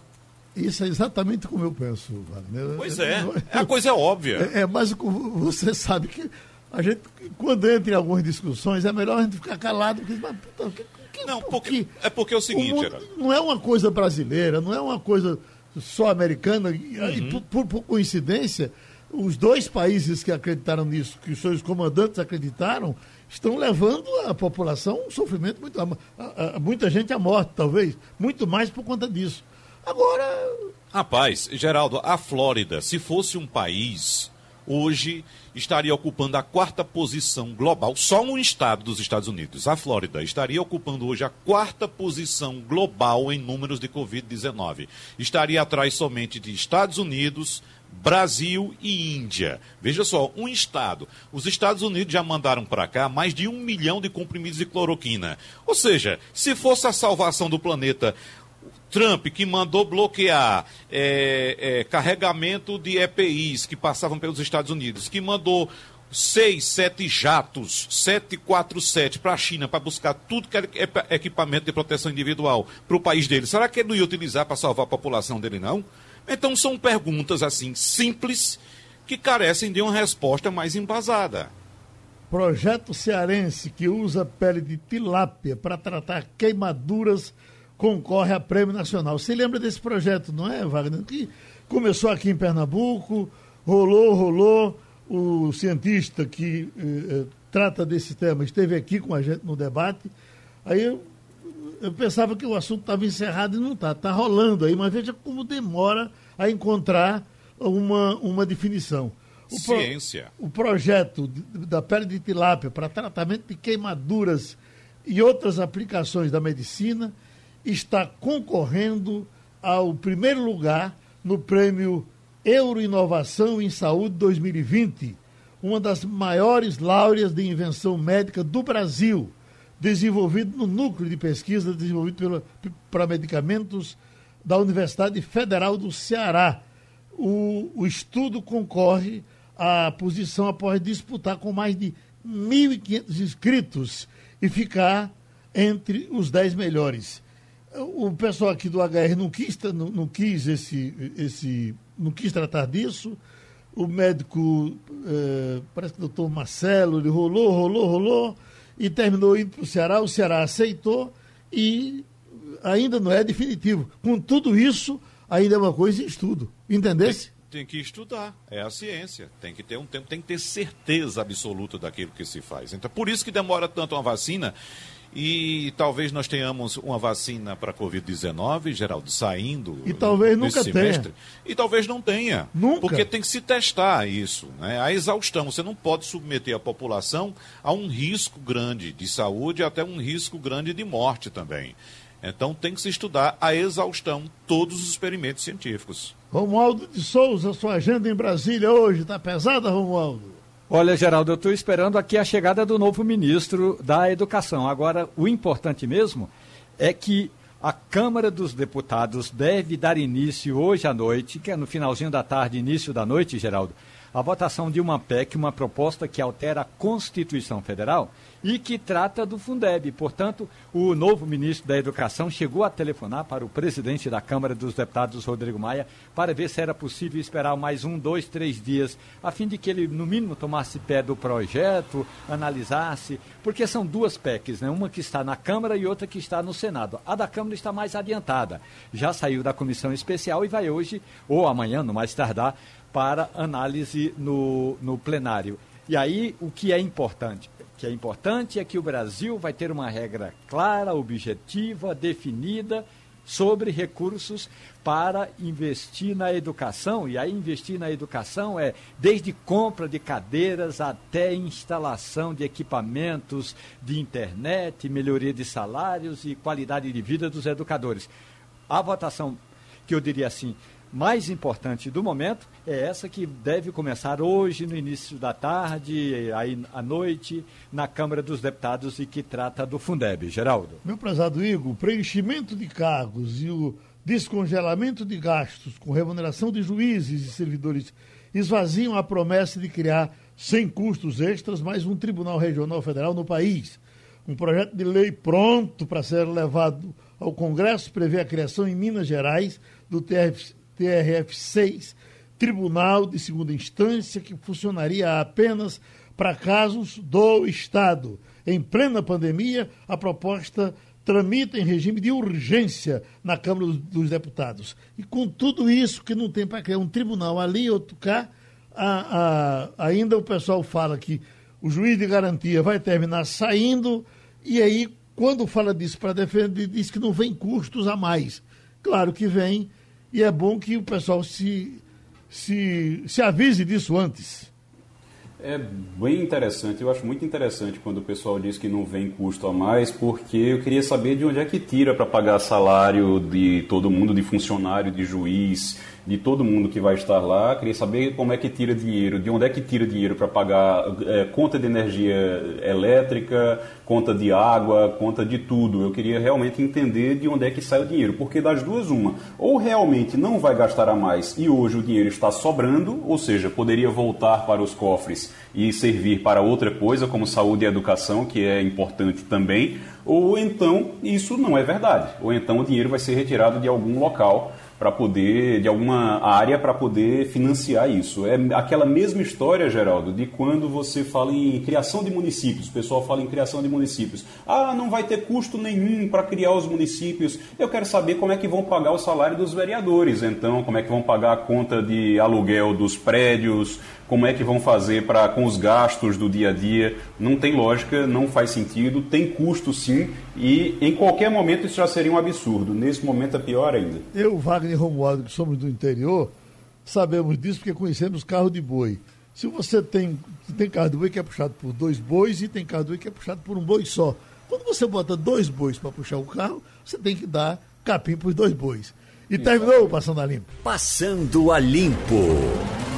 Isso é exatamente como eu penso, Wagner. Pois é, é a coisa é óbvia. É, é, mas você sabe que a gente, quando entra em algumas discussões, é melhor a gente ficar calado. Porque, mas, puta, que, que, não, porque, é porque é o seguinte, o mundo, Não é uma coisa brasileira, não é uma coisa só americana. Uhum. E, por, por, por, coincidência, os dois países que acreditaram nisso, que os seus comandantes acreditaram, estão levando a população um sofrimento muito. A, a, muita gente à morte, talvez. Muito mais por conta disso. Agora. Rapaz, Geraldo, a Flórida, se fosse um país hoje estaria ocupando a quarta posição global, só um estado dos Estados Unidos, a Flórida, estaria ocupando hoje a quarta posição global em números de Covid-19. Estaria atrás somente de Estados Unidos, Brasil e Índia. Veja só, um estado. Os Estados Unidos já mandaram para cá mais de um milhão de comprimidos de cloroquina. Ou seja, se fosse a salvação do planeta, Trump, que mandou bloquear é, é, carregamento de EPIs que passavam pelos Estados Unidos, que mandou seis, sete jatos, 747 para a China para buscar tudo que é equipamento de proteção individual para o país dele. Será que ele não ia utilizar para salvar a população dele, não? Então são perguntas assim simples que carecem de uma resposta mais embasada. Projeto cearense que usa pele de tilápia para tratar queimaduras concorre a prêmio nacional. Você lembra desse projeto, não é, Wagner? Que começou aqui em Pernambuco, rolou, rolou. O cientista que eh, eh, trata desse tema esteve aqui com a gente no debate. Aí eu, eu pensava que o assunto estava encerrado e não está. Está rolando aí, mas veja como demora a encontrar uma, uma definição. O Ciência. Pro, o projeto da pele de tilápia para tratamento de queimaduras e outras aplicações da medicina está concorrendo ao primeiro lugar no prêmio Euro Inovação em Saúde 2020, uma das maiores laureas de invenção médica do Brasil, desenvolvido no núcleo de pesquisa desenvolvido para medicamentos da Universidade Federal do Ceará. O, o estudo concorre à posição após disputar com mais de 1.500 inscritos e ficar entre os 10 melhores o pessoal aqui do HR não quis, não, não quis esse, esse, não quis tratar disso. O médico, é, parece que o doutor Marcelo, ele rolou, rolou, rolou e terminou indo para o Ceará. O Ceará aceitou e ainda não é definitivo. Com tudo isso, ainda é uma coisa em estudo. Entendesse? Tem, tem que estudar, é a ciência. Tem que ter um tempo, tem que ter certeza absoluta daquilo que se faz. Então, por isso que demora tanto uma vacina E talvez nós tenhamos uma vacina para a Covid-19, Geraldo, saindo. E talvez nunca semestre. tenha. E talvez não tenha. Nunca. Porque tem que se testar isso. Né? A exaustão. Você não pode submeter a população a um risco grande de saúde, até um risco grande de morte também. Então tem que se estudar a exaustão, todos os experimentos científicos. Romualdo de Souza, sua agenda em Brasília hoje está pesada, Romualdo? Olha, Geraldo, eu estou esperando aqui a chegada do novo ministro da Educação. Agora, o importante mesmo é que a Câmara dos Deputados deve dar início hoje à noite, que é no finalzinho da tarde, início da noite, Geraldo, a votação de uma PEC, uma proposta que altera a Constituição Federal e que trata do Fundeb. Portanto, o novo ministro da Educação chegou a telefonar para o presidente da Câmara dos Deputados, Rodrigo Maia, para ver se era possível esperar mais um, dois, três dias, a fim de que ele, no mínimo, tomasse pé do projeto, analisasse, porque são duas PECs, né? uma que está na Câmara e outra que está no Senado. A da Câmara está mais adiantada, já saiu da comissão especial e vai hoje, ou amanhã, no mais tardar, para análise no, no plenário. E aí, o que é importante? que é importante é que o Brasil vai ter uma regra clara, objetiva, definida sobre recursos para investir na educação. E aí investir na educação é desde compra de cadeiras até instalação de equipamentos de internet, melhoria de salários e qualidade de vida dos educadores. A votação, que eu diria assim, mais importante do momento é essa que deve começar hoje, no início da tarde, aí à noite, na Câmara dos Deputados e que trata do Fundeb. Geraldo. Meu prezado Igor, o preenchimento de cargos e o descongelamento de gastos com remuneração de juízes e servidores esvaziam a promessa de criar, sem custos extras, mais um Tribunal Regional Federal no país. Um projeto de lei pronto para ser levado ao Congresso prevê a criação em Minas Gerais do TRF, TRF6, Tribunal de Segunda Instância, que funcionaria apenas para casos do Estado. Em plena pandemia, a proposta tramita em regime de urgência na Câmara dos Deputados. E com tudo isso que não tem para criar um tribunal ali, outro cá, a, a, ainda o pessoal fala que o juiz de garantia vai terminar saindo, e aí, quando fala disso para defender, diz que não vem custos a mais. Claro que vem, e é bom que o pessoal se, se, se avise disso antes. É bem interessante, eu acho muito interessante quando o pessoal diz que não vem custo a mais, porque eu queria saber de onde é que tira para pagar salário de todo mundo, de funcionário, de juiz, de todo mundo que vai estar lá. Queria saber como é que tira dinheiro, de onde é que tira dinheiro para pagar é, conta de energia elétrica, conta de água, conta de tudo. Eu queria realmente entender de onde é que sai o dinheiro, porque das duas uma, ou realmente não vai gastar a mais e hoje o dinheiro está sobrando, ou seja, poderia voltar para os cofres e servir para outra coisa, como saúde e educação, que é importante também, ou então isso não é verdade, ou então o dinheiro vai ser retirado de algum local para poder, de alguma área para poder financiar isso. É aquela mesma história, Geraldo, de quando você fala em criação de municípios, o pessoal fala em criação de municípios. Ah, não vai ter custo nenhum para criar os municípios. Eu quero saber como é que vão pagar o salário dos vereadores, então, como é que vão pagar a conta de aluguel dos prédios, como é que vão fazer para com os gastos do dia a dia. Não tem lógica, não faz sentido, tem custo sim, e em qualquer momento isso já seria um absurdo. Nesse momento é pior ainda. Eu, Wagner e Romualdo, que somos do interior, sabemos disso porque conhecemos carro de boi. Se você tem, tem carro de boi que é puxado por dois bois e tem carro de boi que é puxado por um boi só. Quando você bota dois bois para puxar o carro, você tem que dar capim para os dois bois. E terminou Passando a Limpo. Passando a Limpo.